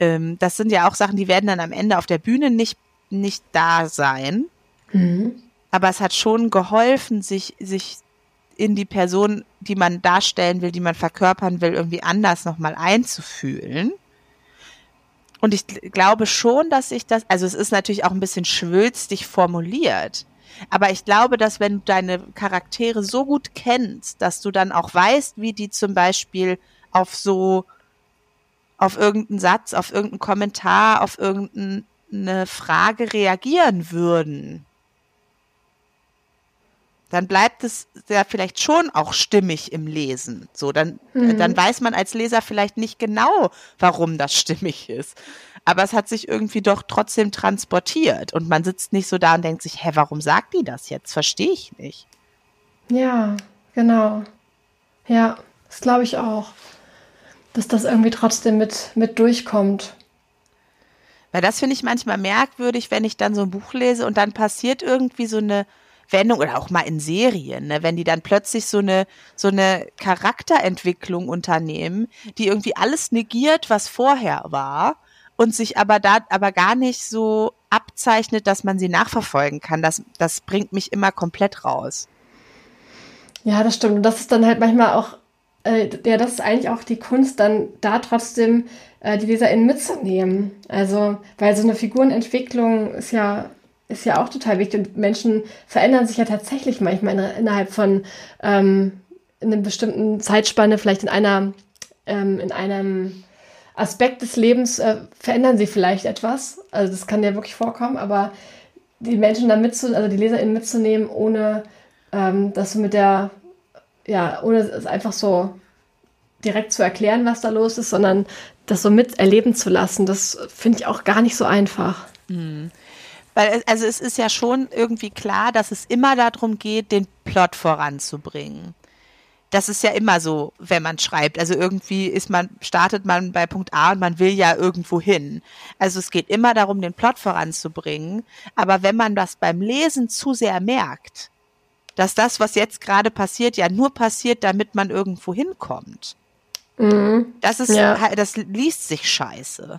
ähm, das sind ja auch Sachen, die werden dann am Ende auf der Bühne nicht, nicht da sein. Mhm. Aber es hat schon geholfen, sich, sich in die Person, die man darstellen will, die man verkörpern will, irgendwie anders nochmal einzufühlen. Und ich glaube schon, dass ich das, also es ist natürlich auch ein bisschen schwülstig formuliert. Aber ich glaube, dass wenn du deine Charaktere so gut kennst, dass du dann auch weißt, wie die zum Beispiel auf so, auf irgendeinen Satz, auf irgendeinen Kommentar, auf irgendeine Frage reagieren würden dann bleibt es ja vielleicht schon auch stimmig im Lesen. So, dann, mhm. dann weiß man als Leser vielleicht nicht genau, warum das stimmig ist. Aber es hat sich irgendwie doch trotzdem transportiert und man sitzt nicht so da und denkt sich, hä, warum sagt die das jetzt? Verstehe ich nicht. Ja, genau. Ja, das glaube ich auch. Dass das irgendwie trotzdem mit, mit durchkommt. Weil das finde ich manchmal merkwürdig, wenn ich dann so ein Buch lese und dann passiert irgendwie so eine Wendung oder auch mal in Serien, ne, wenn die dann plötzlich so eine, so eine Charakterentwicklung unternehmen, die irgendwie alles negiert, was vorher war und sich aber da, aber gar nicht so abzeichnet, dass man sie nachverfolgen kann. Das, das bringt mich immer komplett raus. Ja, das stimmt. Und das ist dann halt manchmal auch, äh, ja, das ist eigentlich auch die Kunst, dann da trotzdem äh, die LeserInnen mitzunehmen. Also, weil so eine Figurenentwicklung ist ja ist ja auch total wichtig. Und Menschen verändern sich ja tatsächlich manchmal in, innerhalb von ähm, in einer bestimmten Zeitspanne, vielleicht in einer, ähm, in einem Aspekt des Lebens äh, verändern sie vielleicht etwas. Also das kann ja wirklich vorkommen, aber die Menschen dann mitzunehmen, also die LeserInnen mitzunehmen, ohne ähm, das mit der, ja, ohne es einfach so direkt zu erklären, was da los ist, sondern das so miterleben zu lassen, das finde ich auch gar nicht so einfach. Mhm. Weil, also es ist ja schon irgendwie klar, dass es immer darum geht, den Plot voranzubringen. Das ist ja immer so, wenn man schreibt. Also irgendwie ist man, startet man bei Punkt A und man will ja irgendwo hin. Also es geht immer darum, den Plot voranzubringen. Aber wenn man das beim Lesen zu sehr merkt, dass das, was jetzt gerade passiert, ja nur passiert, damit man irgendwo hinkommt. Mhm. Das ist, ja. das liest sich scheiße.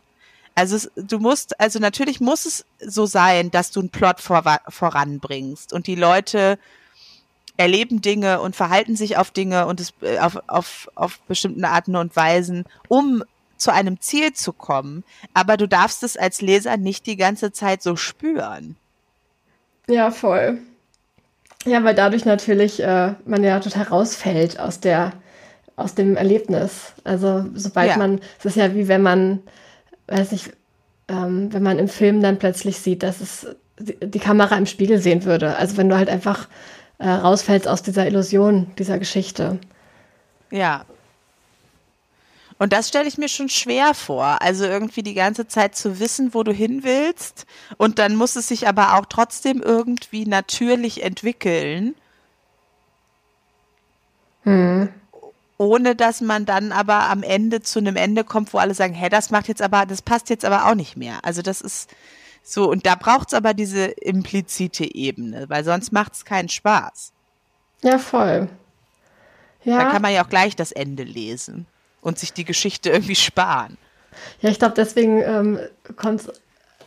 Also du musst, also natürlich muss es so sein, dass du einen Plot vor, voranbringst und die Leute erleben Dinge und verhalten sich auf Dinge und es äh, auf, auf, auf bestimmten Arten und Weisen, um zu einem Ziel zu kommen. Aber du darfst es als Leser nicht die ganze Zeit so spüren. Ja, voll. Ja, weil dadurch natürlich äh, man ja total rausfällt aus der aus dem Erlebnis. Also sobald ja. man, es ist ja wie wenn man weiß nicht, ähm, wenn man im Film dann plötzlich sieht, dass es die Kamera im Spiegel sehen würde. Also wenn du halt einfach äh, rausfällst aus dieser Illusion dieser Geschichte. Ja. Und das stelle ich mir schon schwer vor. Also irgendwie die ganze Zeit zu wissen, wo du hin willst. Und dann muss es sich aber auch trotzdem irgendwie natürlich entwickeln. Hm. Ohne dass man dann aber am Ende zu einem Ende kommt, wo alle sagen, hä, das macht jetzt aber, das passt jetzt aber auch nicht mehr. Also das ist so, und da braucht es aber diese implizite Ebene, weil sonst macht es keinen Spaß. Ja, voll. Ja. Da kann man ja auch gleich das Ende lesen und sich die Geschichte irgendwie sparen. Ja, ich glaube, deswegen ähm, kommt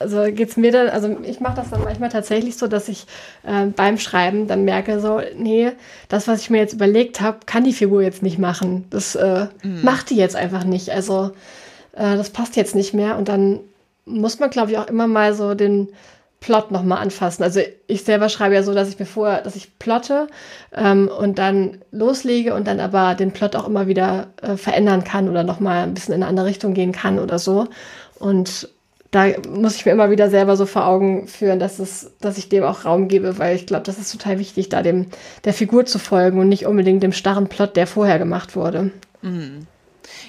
also geht's mir dann, also ich mache das dann manchmal tatsächlich so, dass ich äh, beim Schreiben dann merke, so, nee, das, was ich mir jetzt überlegt habe, kann die Figur jetzt nicht machen. Das äh, mhm. macht die jetzt einfach nicht. Also äh, das passt jetzt nicht mehr. Und dann muss man, glaube ich, auch immer mal so den Plot nochmal anfassen. Also ich selber schreibe ja so, dass ich mir vorher, dass ich plotte ähm, und dann loslege und dann aber den Plot auch immer wieder äh, verändern kann oder nochmal ein bisschen in eine andere Richtung gehen kann oder so. Und da muss ich mir immer wieder selber so vor Augen führen, dass es, dass ich dem auch Raum gebe, weil ich glaube, das ist total wichtig, da dem der Figur zu folgen und nicht unbedingt dem starren Plot, der vorher gemacht wurde. Mhm.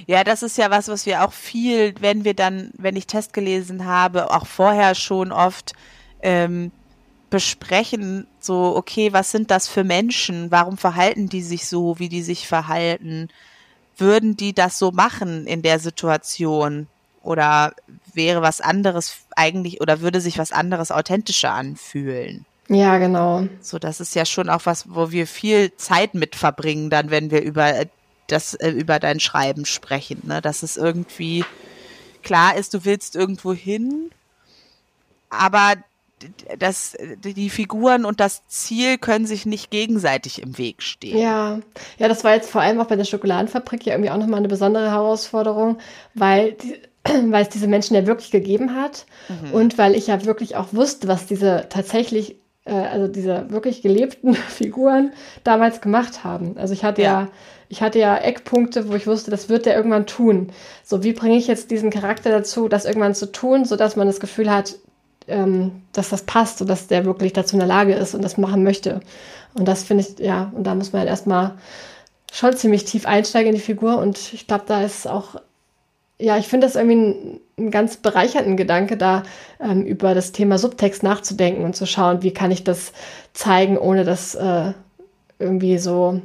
Ja, das ist ja was, was wir auch viel, wenn wir dann, wenn ich Test gelesen habe, auch vorher schon oft ähm, besprechen, so, okay, was sind das für Menschen? Warum verhalten die sich so, wie die sich verhalten? Würden die das so machen in der Situation? Oder wäre was anderes eigentlich oder würde sich was anderes authentischer anfühlen. Ja, genau. So, das ist ja schon auch was, wo wir viel Zeit mit verbringen, dann, wenn wir über das, äh, über dein Schreiben sprechen, ne? Dass es irgendwie klar ist, du willst irgendwo hin, aber das, die Figuren und das Ziel können sich nicht gegenseitig im Weg stehen. Ja, ja, das war jetzt vor allem auch bei der Schokoladenfabrik ja irgendwie auch nochmal eine besondere Herausforderung, weil die, weil es diese Menschen ja wirklich gegeben hat mhm. und weil ich ja wirklich auch wusste, was diese tatsächlich, äh, also diese wirklich gelebten Figuren damals gemacht haben. Also ich hatte ja. ja, ich hatte ja Eckpunkte, wo ich wusste, das wird der irgendwann tun. So, wie bringe ich jetzt diesen Charakter dazu, das irgendwann zu tun, sodass man das Gefühl hat, ähm, dass das passt und dass der wirklich dazu in der Lage ist und das machen möchte. Und das finde ich, ja, und da muss man halt erstmal schon ziemlich tief einsteigen in die Figur und ich glaube, da ist auch ja, ich finde das irgendwie ein, ein, ganz bereichernden Gedanke, da ähm, über das Thema Subtext nachzudenken und zu schauen, wie kann ich das zeigen, ohne das äh, irgendwie so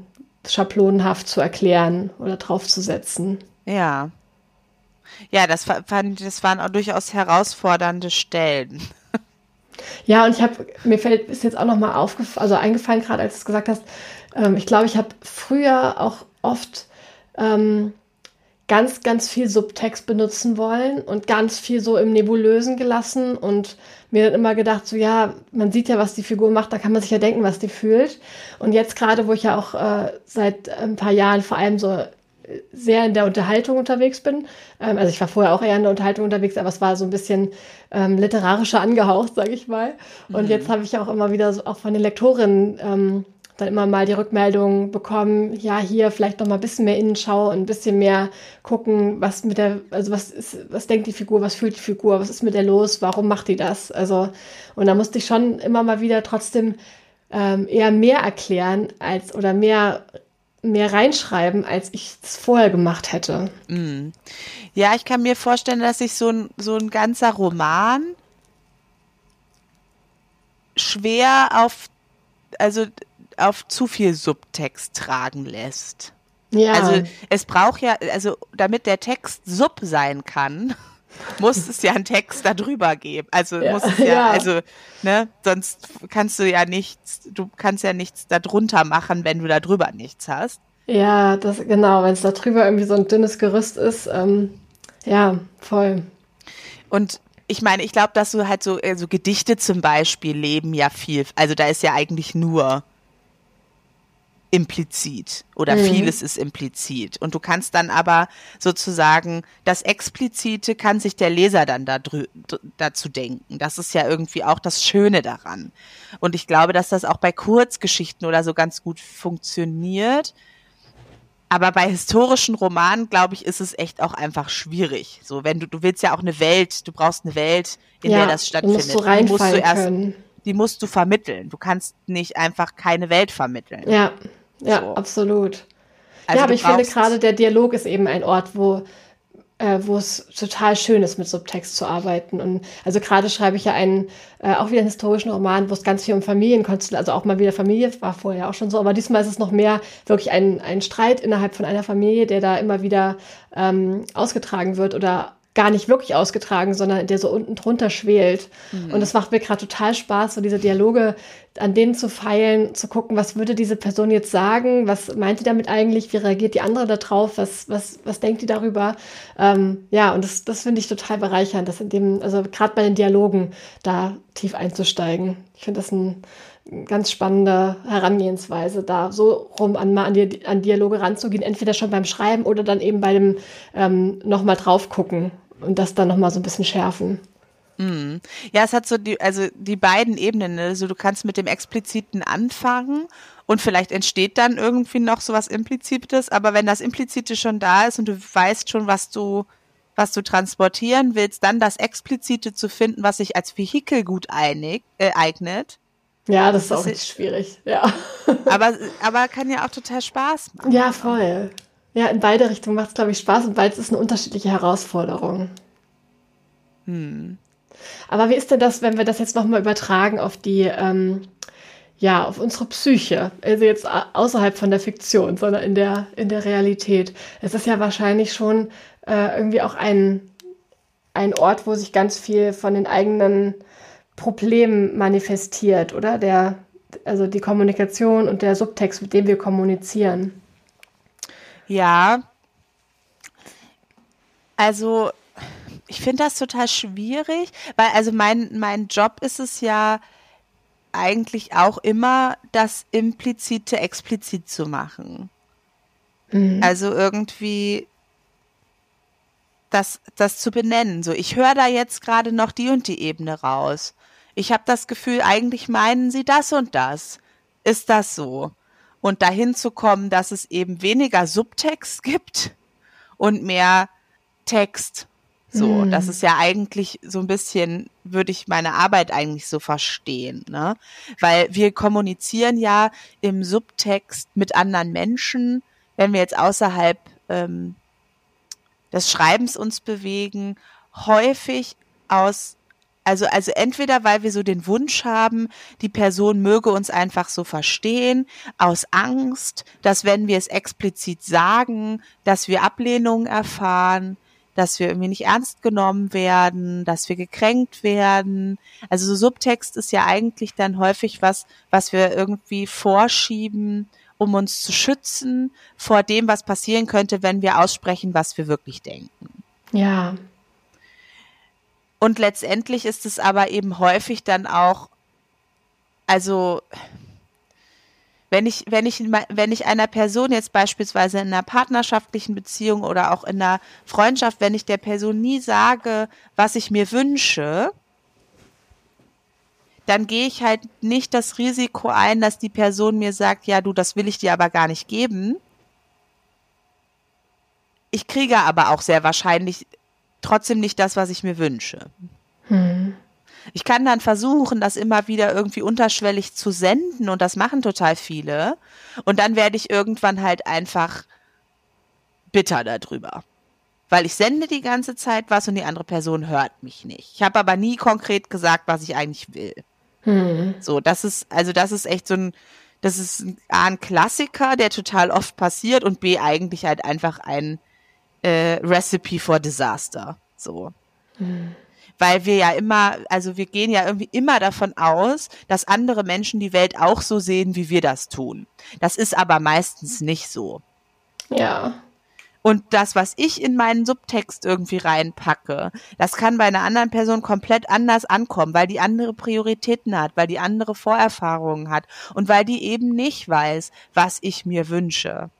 schablonenhaft zu erklären oder draufzusetzen. Ja. Ja, das fand das waren auch durchaus herausfordernde Stellen. Ja, und ich habe mir fällt ist jetzt auch noch mal aufgefallen, also eingefallen gerade, als du es gesagt hast. Ähm, ich glaube, ich habe früher auch oft ähm, ganz, ganz viel Subtext benutzen wollen und ganz viel so im Nebulösen gelassen und mir dann immer gedacht, so ja, man sieht ja, was die Figur macht, da kann man sich ja denken, was die fühlt. Und jetzt gerade, wo ich ja auch äh, seit ein paar Jahren vor allem so äh, sehr in der Unterhaltung unterwegs bin. Ähm, also ich war vorher auch eher in der Unterhaltung unterwegs, aber es war so ein bisschen ähm, literarischer angehaucht, sage ich mal. Und mhm. jetzt habe ich auch immer wieder so auch von den Lektorinnen ähm, dann immer mal die Rückmeldung bekommen, ja, hier vielleicht noch mal ein bisschen mehr Innenschau und ein bisschen mehr gucken, was mit der, also was ist, was denkt die Figur, was fühlt die Figur, was ist mit der los, warum macht die das? Also, und da musste ich schon immer mal wieder trotzdem ähm, eher mehr erklären als oder mehr mehr reinschreiben, als ich es vorher gemacht hätte. Mm. Ja, ich kann mir vorstellen, dass sich so ein, so ein ganzer Roman schwer auf, also auf zu viel Subtext tragen lässt. Ja. Also es braucht ja, also damit der Text Sub sein kann, muss es ja einen Text darüber geben. Also ja. muss es ja, ja, also, ne, sonst kannst du ja nichts, du kannst ja nichts darunter machen, wenn du darüber nichts hast. Ja, das genau, wenn es da drüber irgendwie so ein dünnes Gerüst ist, ähm, ja, voll. Und ich meine, ich glaube, dass du halt so, also Gedichte zum Beispiel leben ja viel, also da ist ja eigentlich nur implizit oder mhm. vieles ist implizit. Und du kannst dann aber sozusagen das Explizite kann sich der Leser dann da dazu denken. Das ist ja irgendwie auch das Schöne daran. Und ich glaube, dass das auch bei Kurzgeschichten oder so ganz gut funktioniert. Aber bei historischen Romanen, glaube ich, ist es echt auch einfach schwierig. So, wenn du, du willst ja auch eine Welt, du brauchst eine Welt, in ja, der das stattfindet. Musst du die musst du erst, können. die musst du vermitteln. Du kannst nicht einfach keine Welt vermitteln. Ja, ja, so. absolut. Also ja, aber ich finde gerade der Dialog ist eben ein Ort, wo äh, wo es total schön ist, mit Subtext zu arbeiten. Und also gerade schreibe ich ja einen, äh, auch wieder einen historischen Roman, wo es ganz viel um Familienkonstellation, also auch mal wieder Familie, war vorher auch schon so, aber diesmal ist es noch mehr wirklich ein, ein Streit innerhalb von einer Familie, der da immer wieder ähm, ausgetragen wird oder gar nicht wirklich ausgetragen, sondern der so unten drunter schwelt. Mhm. Und das macht mir gerade total Spaß, so diese Dialoge an denen zu feilen, zu gucken, was würde diese Person jetzt sagen, was meint die damit eigentlich, wie reagiert die andere darauf, was, was, was denkt die darüber. Ähm, ja, und das, das finde ich total bereichernd, das in dem, also gerade bei den Dialogen da tief einzusteigen. Ich finde das ein, ganz spannende Herangehensweise, da so rum an, an, die, an Dialoge ranzugehen, entweder schon beim Schreiben oder dann eben bei dem ähm, nochmal drauf gucken und das dann nochmal so ein bisschen schärfen. Mm. Ja, es hat so die, also die beiden Ebenen. Ne? Also du kannst mit dem Expliziten anfangen und vielleicht entsteht dann irgendwie noch so was Implizites, aber wenn das Implizite schon da ist und du weißt schon, was du, was du transportieren willst, dann das Explizite zu finden, was sich als Vehikel gut einig, äh, eignet. Ja, das ist auch nicht schwierig, ja. Aber, aber kann ja auch total Spaß machen. Ja, voll. Ja, in beide Richtungen macht es, glaube ich, Spaß und beides ist eine unterschiedliche Herausforderung. Hm. Aber wie ist denn das, wenn wir das jetzt nochmal übertragen auf die, ähm, ja, auf unsere Psyche? Also jetzt außerhalb von der Fiktion, sondern in der, in der Realität. Es ist ja wahrscheinlich schon äh, irgendwie auch ein, ein Ort, wo sich ganz viel von den eigenen Problemen manifestiert, oder? Der, also die Kommunikation und der Subtext, mit dem wir kommunizieren. Ja. Also, ich finde das total schwierig, weil also mein, mein Job ist es ja eigentlich auch immer, das Implizite explizit zu machen. Mhm. Also irgendwie das, das zu benennen. So, ich höre da jetzt gerade noch die und die Ebene raus. Ich habe das Gefühl, eigentlich meinen sie das und das. Ist das so? Und dahin zu kommen, dass es eben weniger Subtext gibt und mehr Text so, mm. das ist ja eigentlich so ein bisschen, würde ich meine Arbeit eigentlich so verstehen, ne? Weil wir kommunizieren ja im Subtext mit anderen Menschen, wenn wir jetzt außerhalb ähm, des Schreibens uns bewegen, häufig aus also, also entweder, weil wir so den Wunsch haben, die Person möge uns einfach so verstehen, aus Angst, dass wenn wir es explizit sagen, dass wir Ablehnung erfahren, dass wir irgendwie nicht ernst genommen werden, dass wir gekränkt werden. Also so Subtext ist ja eigentlich dann häufig was, was wir irgendwie vorschieben, um uns zu schützen vor dem, was passieren könnte, wenn wir aussprechen, was wir wirklich denken. Ja. Und letztendlich ist es aber eben häufig dann auch, also wenn ich, wenn ich, wenn ich einer Person jetzt beispielsweise in einer partnerschaftlichen Beziehung oder auch in einer Freundschaft, wenn ich der Person nie sage, was ich mir wünsche, dann gehe ich halt nicht das Risiko ein, dass die Person mir sagt, ja, du, das will ich dir aber gar nicht geben. Ich kriege aber auch sehr wahrscheinlich trotzdem nicht das, was ich mir wünsche. Hm. Ich kann dann versuchen, das immer wieder irgendwie unterschwellig zu senden und das machen total viele. Und dann werde ich irgendwann halt einfach bitter darüber. Weil ich sende die ganze Zeit was und die andere Person hört mich nicht. Ich habe aber nie konkret gesagt, was ich eigentlich will. Hm. So, das ist, also das ist echt so ein, das ist A, ein Klassiker, der total oft passiert und B, eigentlich halt einfach ein äh, Recipe for Disaster. So. Hm weil wir ja immer, also wir gehen ja irgendwie immer davon aus, dass andere Menschen die Welt auch so sehen, wie wir das tun. Das ist aber meistens nicht so. Ja. Und das, was ich in meinen Subtext irgendwie reinpacke, das kann bei einer anderen Person komplett anders ankommen, weil die andere Prioritäten hat, weil die andere Vorerfahrungen hat und weil die eben nicht weiß, was ich mir wünsche,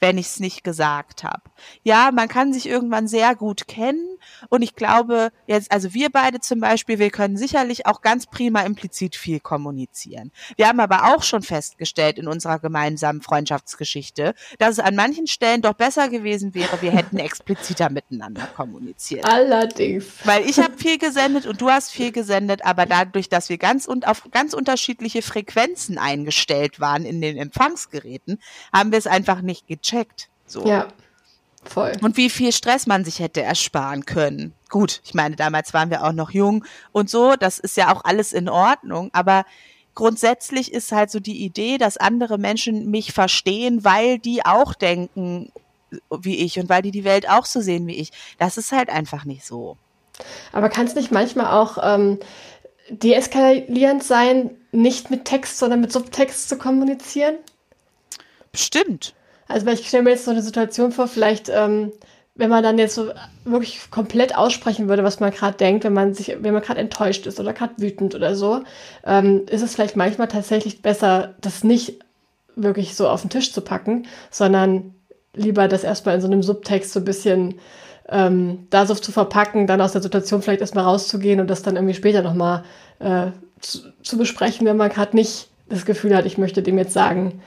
wenn ich es nicht gesagt habe. Ja, man kann sich irgendwann sehr gut kennen Und ich glaube, jetzt, also wir beide zum Beispiel, wir können sicherlich auch ganz prima implizit viel kommunizieren. Wir haben aber auch schon festgestellt in unserer gemeinsamen Freundschaftsgeschichte, dass es an manchen Stellen doch besser gewesen wäre, wir hätten expliziter miteinander kommuniziert. Allerdings. Weil ich habe viel gesendet und du hast viel gesendet, aber dadurch, dass wir ganz und auf ganz unterschiedliche Frequenzen eingestellt waren in den Empfangsgeräten, haben wir es einfach nicht gecheckt. So. Ja. Voll. Und wie viel Stress man sich hätte ersparen können. Gut, ich meine, damals waren wir auch noch jung und so, das ist ja auch alles in Ordnung, aber grundsätzlich ist halt so die Idee, dass andere Menschen mich verstehen, weil die auch denken wie ich und weil die die Welt auch so sehen wie ich. Das ist halt einfach nicht so. Aber kann es nicht manchmal auch ähm, deeskalierend sein, nicht mit Text, sondern mit Subtext zu kommunizieren? Bestimmt. Also, weil ich stelle mir jetzt so eine Situation vor, vielleicht, ähm, wenn man dann jetzt so wirklich komplett aussprechen würde, was man gerade denkt, wenn man sich, wenn man gerade enttäuscht ist oder gerade wütend oder so, ähm, ist es vielleicht manchmal tatsächlich besser, das nicht wirklich so auf den Tisch zu packen, sondern lieber das erstmal in so einem Subtext so ein bisschen ähm, da so zu verpacken, dann aus der Situation vielleicht erstmal rauszugehen und das dann irgendwie später nochmal äh, zu, zu besprechen, wenn man gerade nicht das Gefühl hat, ich möchte dem jetzt sagen,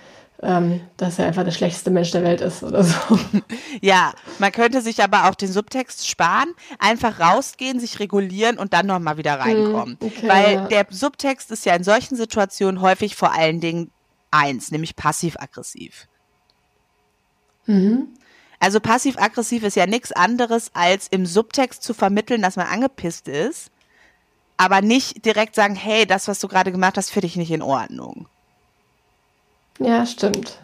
ähm, dass er einfach der schlechteste Mensch der Welt ist oder so. Ja, man könnte sich aber auch den Subtext sparen, einfach rausgehen, sich regulieren und dann nochmal wieder reinkommen. Hm, okay, Weil ja. der Subtext ist ja in solchen Situationen häufig vor allen Dingen eins, nämlich passiv-aggressiv. Mhm. Also passiv-aggressiv ist ja nichts anderes, als im Subtext zu vermitteln, dass man angepisst ist, aber nicht direkt sagen, hey, das, was du gerade gemacht hast, finde ich nicht in Ordnung. Ja, stimmt.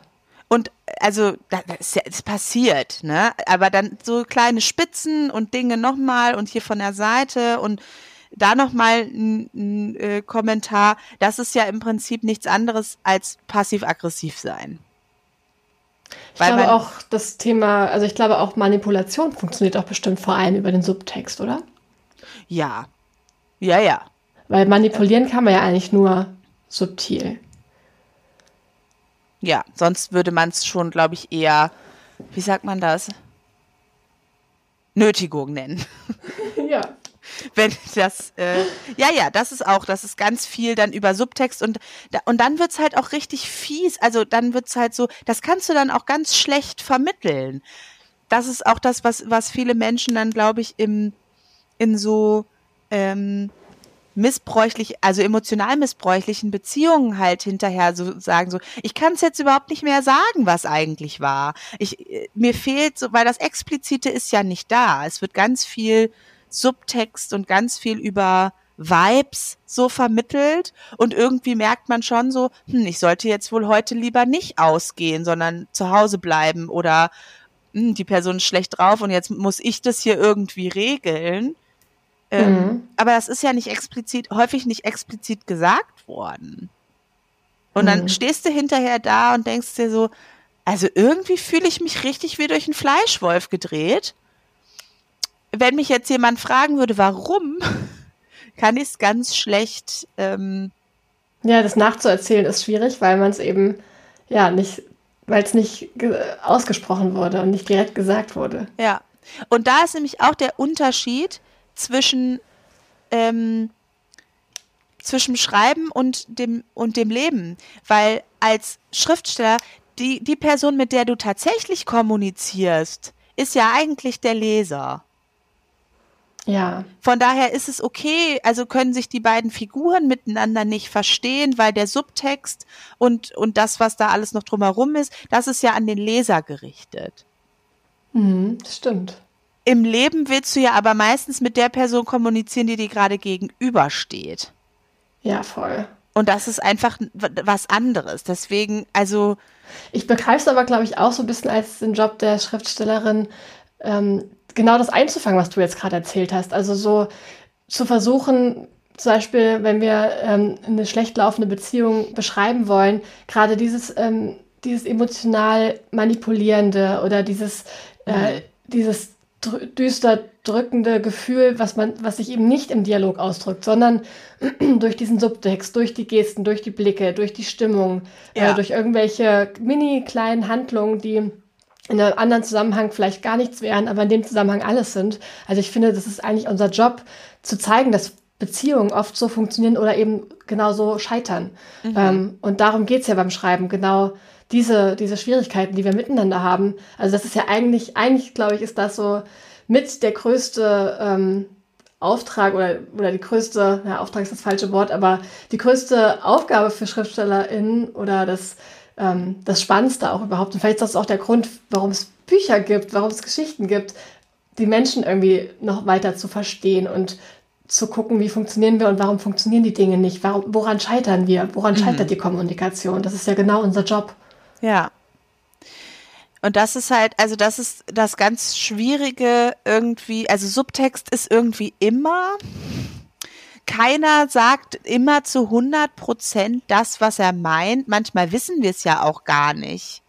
Und also, das, ist passiert, ne? Aber dann so kleine Spitzen und Dinge nochmal und hier von der Seite und da nochmal ein, ein äh, Kommentar, das ist ja im Prinzip nichts anderes als passiv-aggressiv sein. Ich Weil glaube auch das Thema, also ich glaube auch Manipulation funktioniert auch bestimmt vor allem über den Subtext, oder? Ja. Ja, ja. Weil manipulieren kann man ja eigentlich nur subtil. Ja, sonst würde man es schon, glaube ich, eher, wie sagt man das? Nötigung nennen. Ja. Wenn das, äh, ja, ja, das ist auch, das ist ganz viel dann über Subtext und, und dann wird's halt auch richtig fies. Also dann wird's halt so, das kannst du dann auch ganz schlecht vermitteln. Das ist auch das, was, was viele Menschen dann, glaube ich, im, in so ähm, missbräuchlich, also emotional missbräuchlichen Beziehungen halt hinterher so sagen so, ich kann es jetzt überhaupt nicht mehr sagen, was eigentlich war. Ich äh, mir fehlt so, weil das explizite ist ja nicht da. Es wird ganz viel Subtext und ganz viel über Vibes so vermittelt und irgendwie merkt man schon so, hm, ich sollte jetzt wohl heute lieber nicht ausgehen, sondern zu Hause bleiben oder hm, die Person ist schlecht drauf und jetzt muss ich das hier irgendwie regeln. Ähm, Mhm. Aber das ist ja nicht explizit, häufig nicht explizit gesagt worden. Und dann Mhm. stehst du hinterher da und denkst dir so, also irgendwie fühle ich mich richtig wie durch einen Fleischwolf gedreht. Wenn mich jetzt jemand fragen würde, warum, kann ich es ganz schlecht, ähm, Ja, das nachzuerzählen ist schwierig, weil man es eben, ja, nicht, weil es nicht ge- ausgesprochen wurde und nicht direkt gesagt wurde. Ja. Und da ist nämlich auch der Unterschied zwischen, ähm, zwischen Schreiben und dem, und dem Leben. Weil als Schriftsteller, die, die Person, mit der du tatsächlich kommunizierst, ist ja eigentlich der Leser. Ja, Von daher ist es okay, also können sich die beiden Figuren miteinander nicht verstehen, weil der Subtext und, und das, was da alles noch drumherum ist, das ist ja an den Leser gerichtet. mhm, das stimmt. Im Leben willst du ja aber meistens mit der Person kommunizieren, die dir gerade gegenübersteht. Ja, voll. Und das ist einfach was anderes. Deswegen, also, Ich begreife es aber, glaube ich, auch so ein bisschen als den Job der Schriftstellerin, ähm, genau das einzufangen, was du jetzt gerade erzählt hast. Also so zu versuchen, zum Beispiel, wenn wir ähm, eine schlecht laufende Beziehung beschreiben wollen, gerade dieses, ähm, dieses emotional manipulierende oder dieses, äh, dieses drü düster drückende Gefühl, was man, was sich eben nicht im Dialog ausdrückt, sondern durch diesen Subtext, durch die Gesten, durch die Blicke, durch die Stimmung, Ja. äh, durch irgendwelche mini kleinen Handlungen, die in einem anderen Zusammenhang vielleicht gar nichts wären, aber in dem Zusammenhang alles sind. Also ich finde, das ist eigentlich unser Job, zu zeigen, dass Beziehungen oft so funktionieren oder eben genauso scheitern. Mhm. Ähm, und darum geht's ja beim Schreiben, genau diese, diese Schwierigkeiten, die wir miteinander haben. Also das ist ja eigentlich, eigentlich glaube ich, ist das so mit der größte ähm, Auftrag oder, oder die größte, ja, Auftrag ist das falsche Wort, aber die größte Aufgabe für SchriftstellerInnen oder das, ähm, das Spannendste auch überhaupt. Und vielleicht ist das auch der Grund, warum es Bücher gibt, warum es Geschichten gibt, die Menschen irgendwie noch weiter zu verstehen und zu gucken, wie funktionieren wir und warum funktionieren die Dinge nicht, warum, woran scheitern wir, woran mhm. scheitert die Kommunikation. Das ist ja genau unser Job. Ja. Und das ist halt, also das ist das ganz Schwierige irgendwie, also Subtext ist irgendwie immer, keiner sagt immer zu 100 Prozent das, was er meint. Manchmal wissen wir es ja auch gar nicht.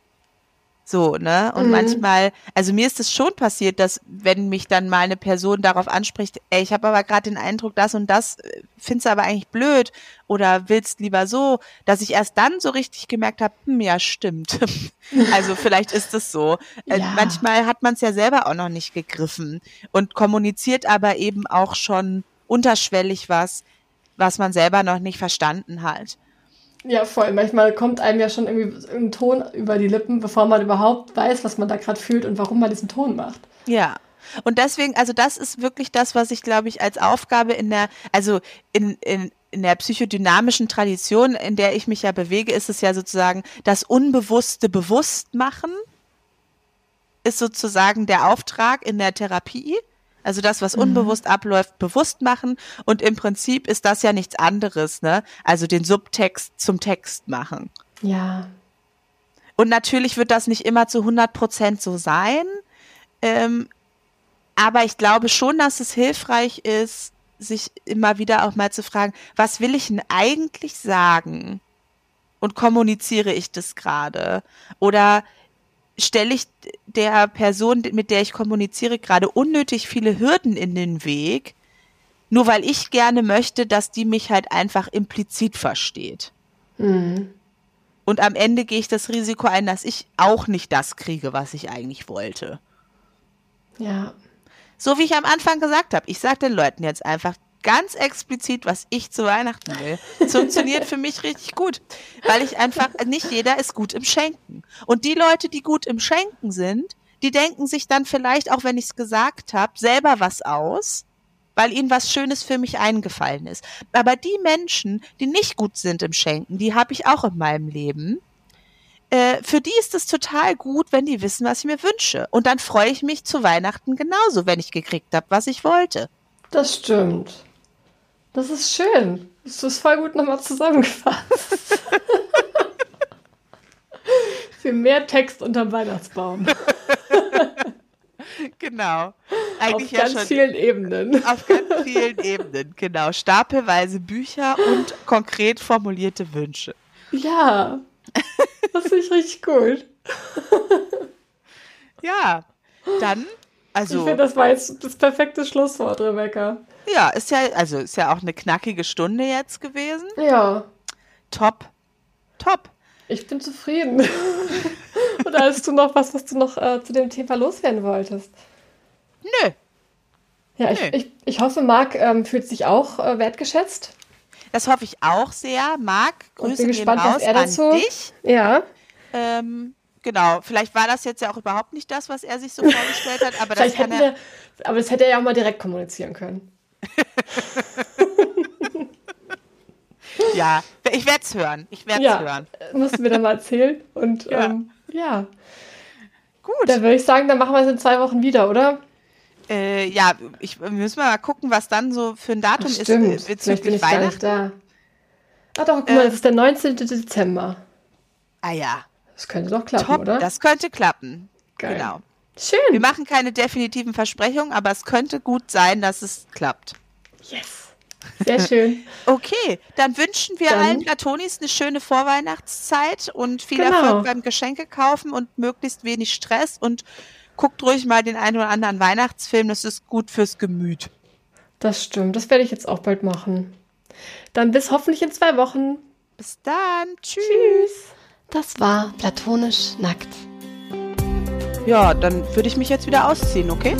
So, ne? Und mhm. manchmal, also mir ist es schon passiert, dass wenn mich dann mal eine Person darauf anspricht, ey, ich habe aber gerade den Eindruck, das und das äh, findest du aber eigentlich blöd oder willst lieber so, dass ich erst dann so richtig gemerkt habe, hm, ja, stimmt. also vielleicht ist es so. Äh, ja. Äh, manchmal hat man es ja selber auch noch nicht gegriffen und kommuniziert aber eben auch schon unterschwellig was, was man selber noch nicht verstanden hat. Ja, voll. Manchmal kommt einem ja schon irgendwie ein Ton über die Lippen, bevor man überhaupt weiß, was man da gerade fühlt und warum man diesen Ton macht. Ja. Und deswegen, also das ist wirklich das, was ich, glaube ich, als Aufgabe in der, also in, in, in der psychodynamischen Tradition, in der ich mich ja bewege, ist es ja sozusagen das Unbewusste bewusst machen, ist sozusagen der Auftrag in der Therapie. Also das, was mhm. unbewusst abläuft, bewusst machen. Und im Prinzip ist das ja nichts anderes, ne? Also den Subtext zum Text machen. Ja. Und natürlich wird das nicht immer zu 100 Prozent so sein. Ähm, aber ich glaube schon, dass es hilfreich ist, sich immer wieder auch mal zu fragen, was will ich denn eigentlich sagen? Und kommuniziere ich das gerade? Oder stelle ich der Person, mit der ich kommuniziere, gerade unnötig viele Hürden in den Weg, nur weil ich gerne möchte, dass die mich halt einfach implizit versteht. Mhm. Und am Ende gehe ich das Risiko ein, dass ich auch nicht das kriege, was ich eigentlich wollte. Ja. So wie ich am Anfang gesagt habe, ich sage den Leuten jetzt einfach, ganz explizit, was ich zu Weihnachten will. Das funktioniert für mich richtig gut, weil ich einfach, nicht jeder ist gut im Schenken. Und die Leute, die gut im Schenken sind, die denken sich dann vielleicht, auch wenn ich es gesagt habe, selber was aus, weil ihnen was Schönes für mich eingefallen ist. Aber die Menschen, die nicht gut sind im Schenken, die habe ich auch in meinem Leben. Äh, für die ist es total gut, wenn die wissen, was ich mir wünsche. Und dann freue ich mich zu Weihnachten genauso, wenn ich gekriegt habe, was ich wollte. Das stimmt. Das ist schön. Das ist voll gut nochmal zusammengefasst. Für mehr Text unterm Weihnachtsbaum. genau. Eigentlich auf ja ganz schon vielen Ebenen. Auf ganz vielen Ebenen, genau. Stapelweise Bücher und konkret formulierte Wünsche. Ja. Das finde ich richtig gut. ja. Dann, also. Ich finde, das war jetzt das perfekte Schlusswort, Rebecca. Ja, ist ja, also ist ja auch eine knackige Stunde jetzt gewesen. Ja. Top. Top. Ich bin zufrieden. Oder hast du noch was, was du noch äh, zu dem Thema loswerden wolltest? Nö. Ja, ich, Nö. ich, ich hoffe, Marc ähm, fühlt sich auch äh, wertgeschätzt. Das hoffe ich auch sehr. Marc, Grüße Und bin gespannt, raus was er dazu. an dich. Ja. Ähm, genau, vielleicht war das jetzt ja auch überhaupt nicht das, was er sich so vorgestellt hat, aber das kann er... Wir, aber das hätte er ja auch mal direkt kommunizieren können. ja, ich werde es hören. Ich werde es ja, hören. Mussten wir dann mal erzählen. Und ja. Ähm, ja. Gut. Dann würde ich sagen, dann machen wir es in zwei Wochen wieder, oder? Äh, ja, ich müssen wir mal gucken, was dann so für ein Datum Ach, stimmt. ist. Vielleicht bin ich Weihnachten. gar nicht da. Ach doch, guck mal, äh, das ist der 19. Dezember. Ah ja. Das könnte doch klappen, Top, oder? Das könnte klappen. Geil. Genau. Schön. Wir machen keine definitiven Versprechungen, aber es könnte gut sein, dass es klappt. Yes. Sehr schön. okay, dann wünschen wir dann. allen Platonis eine schöne Vorweihnachtszeit und viel genau. Erfolg beim Geschenke kaufen und möglichst wenig Stress und guckt ruhig mal den einen oder anderen Weihnachtsfilm, das ist gut fürs Gemüt. Das stimmt, das werde ich jetzt auch bald machen. Dann bis hoffentlich in zwei Wochen. Bis dann. Tschüss. Tschüss. Das war Platonisch Nackt. ja, dann würde ich mich jetzt wieder ausziehen, okay?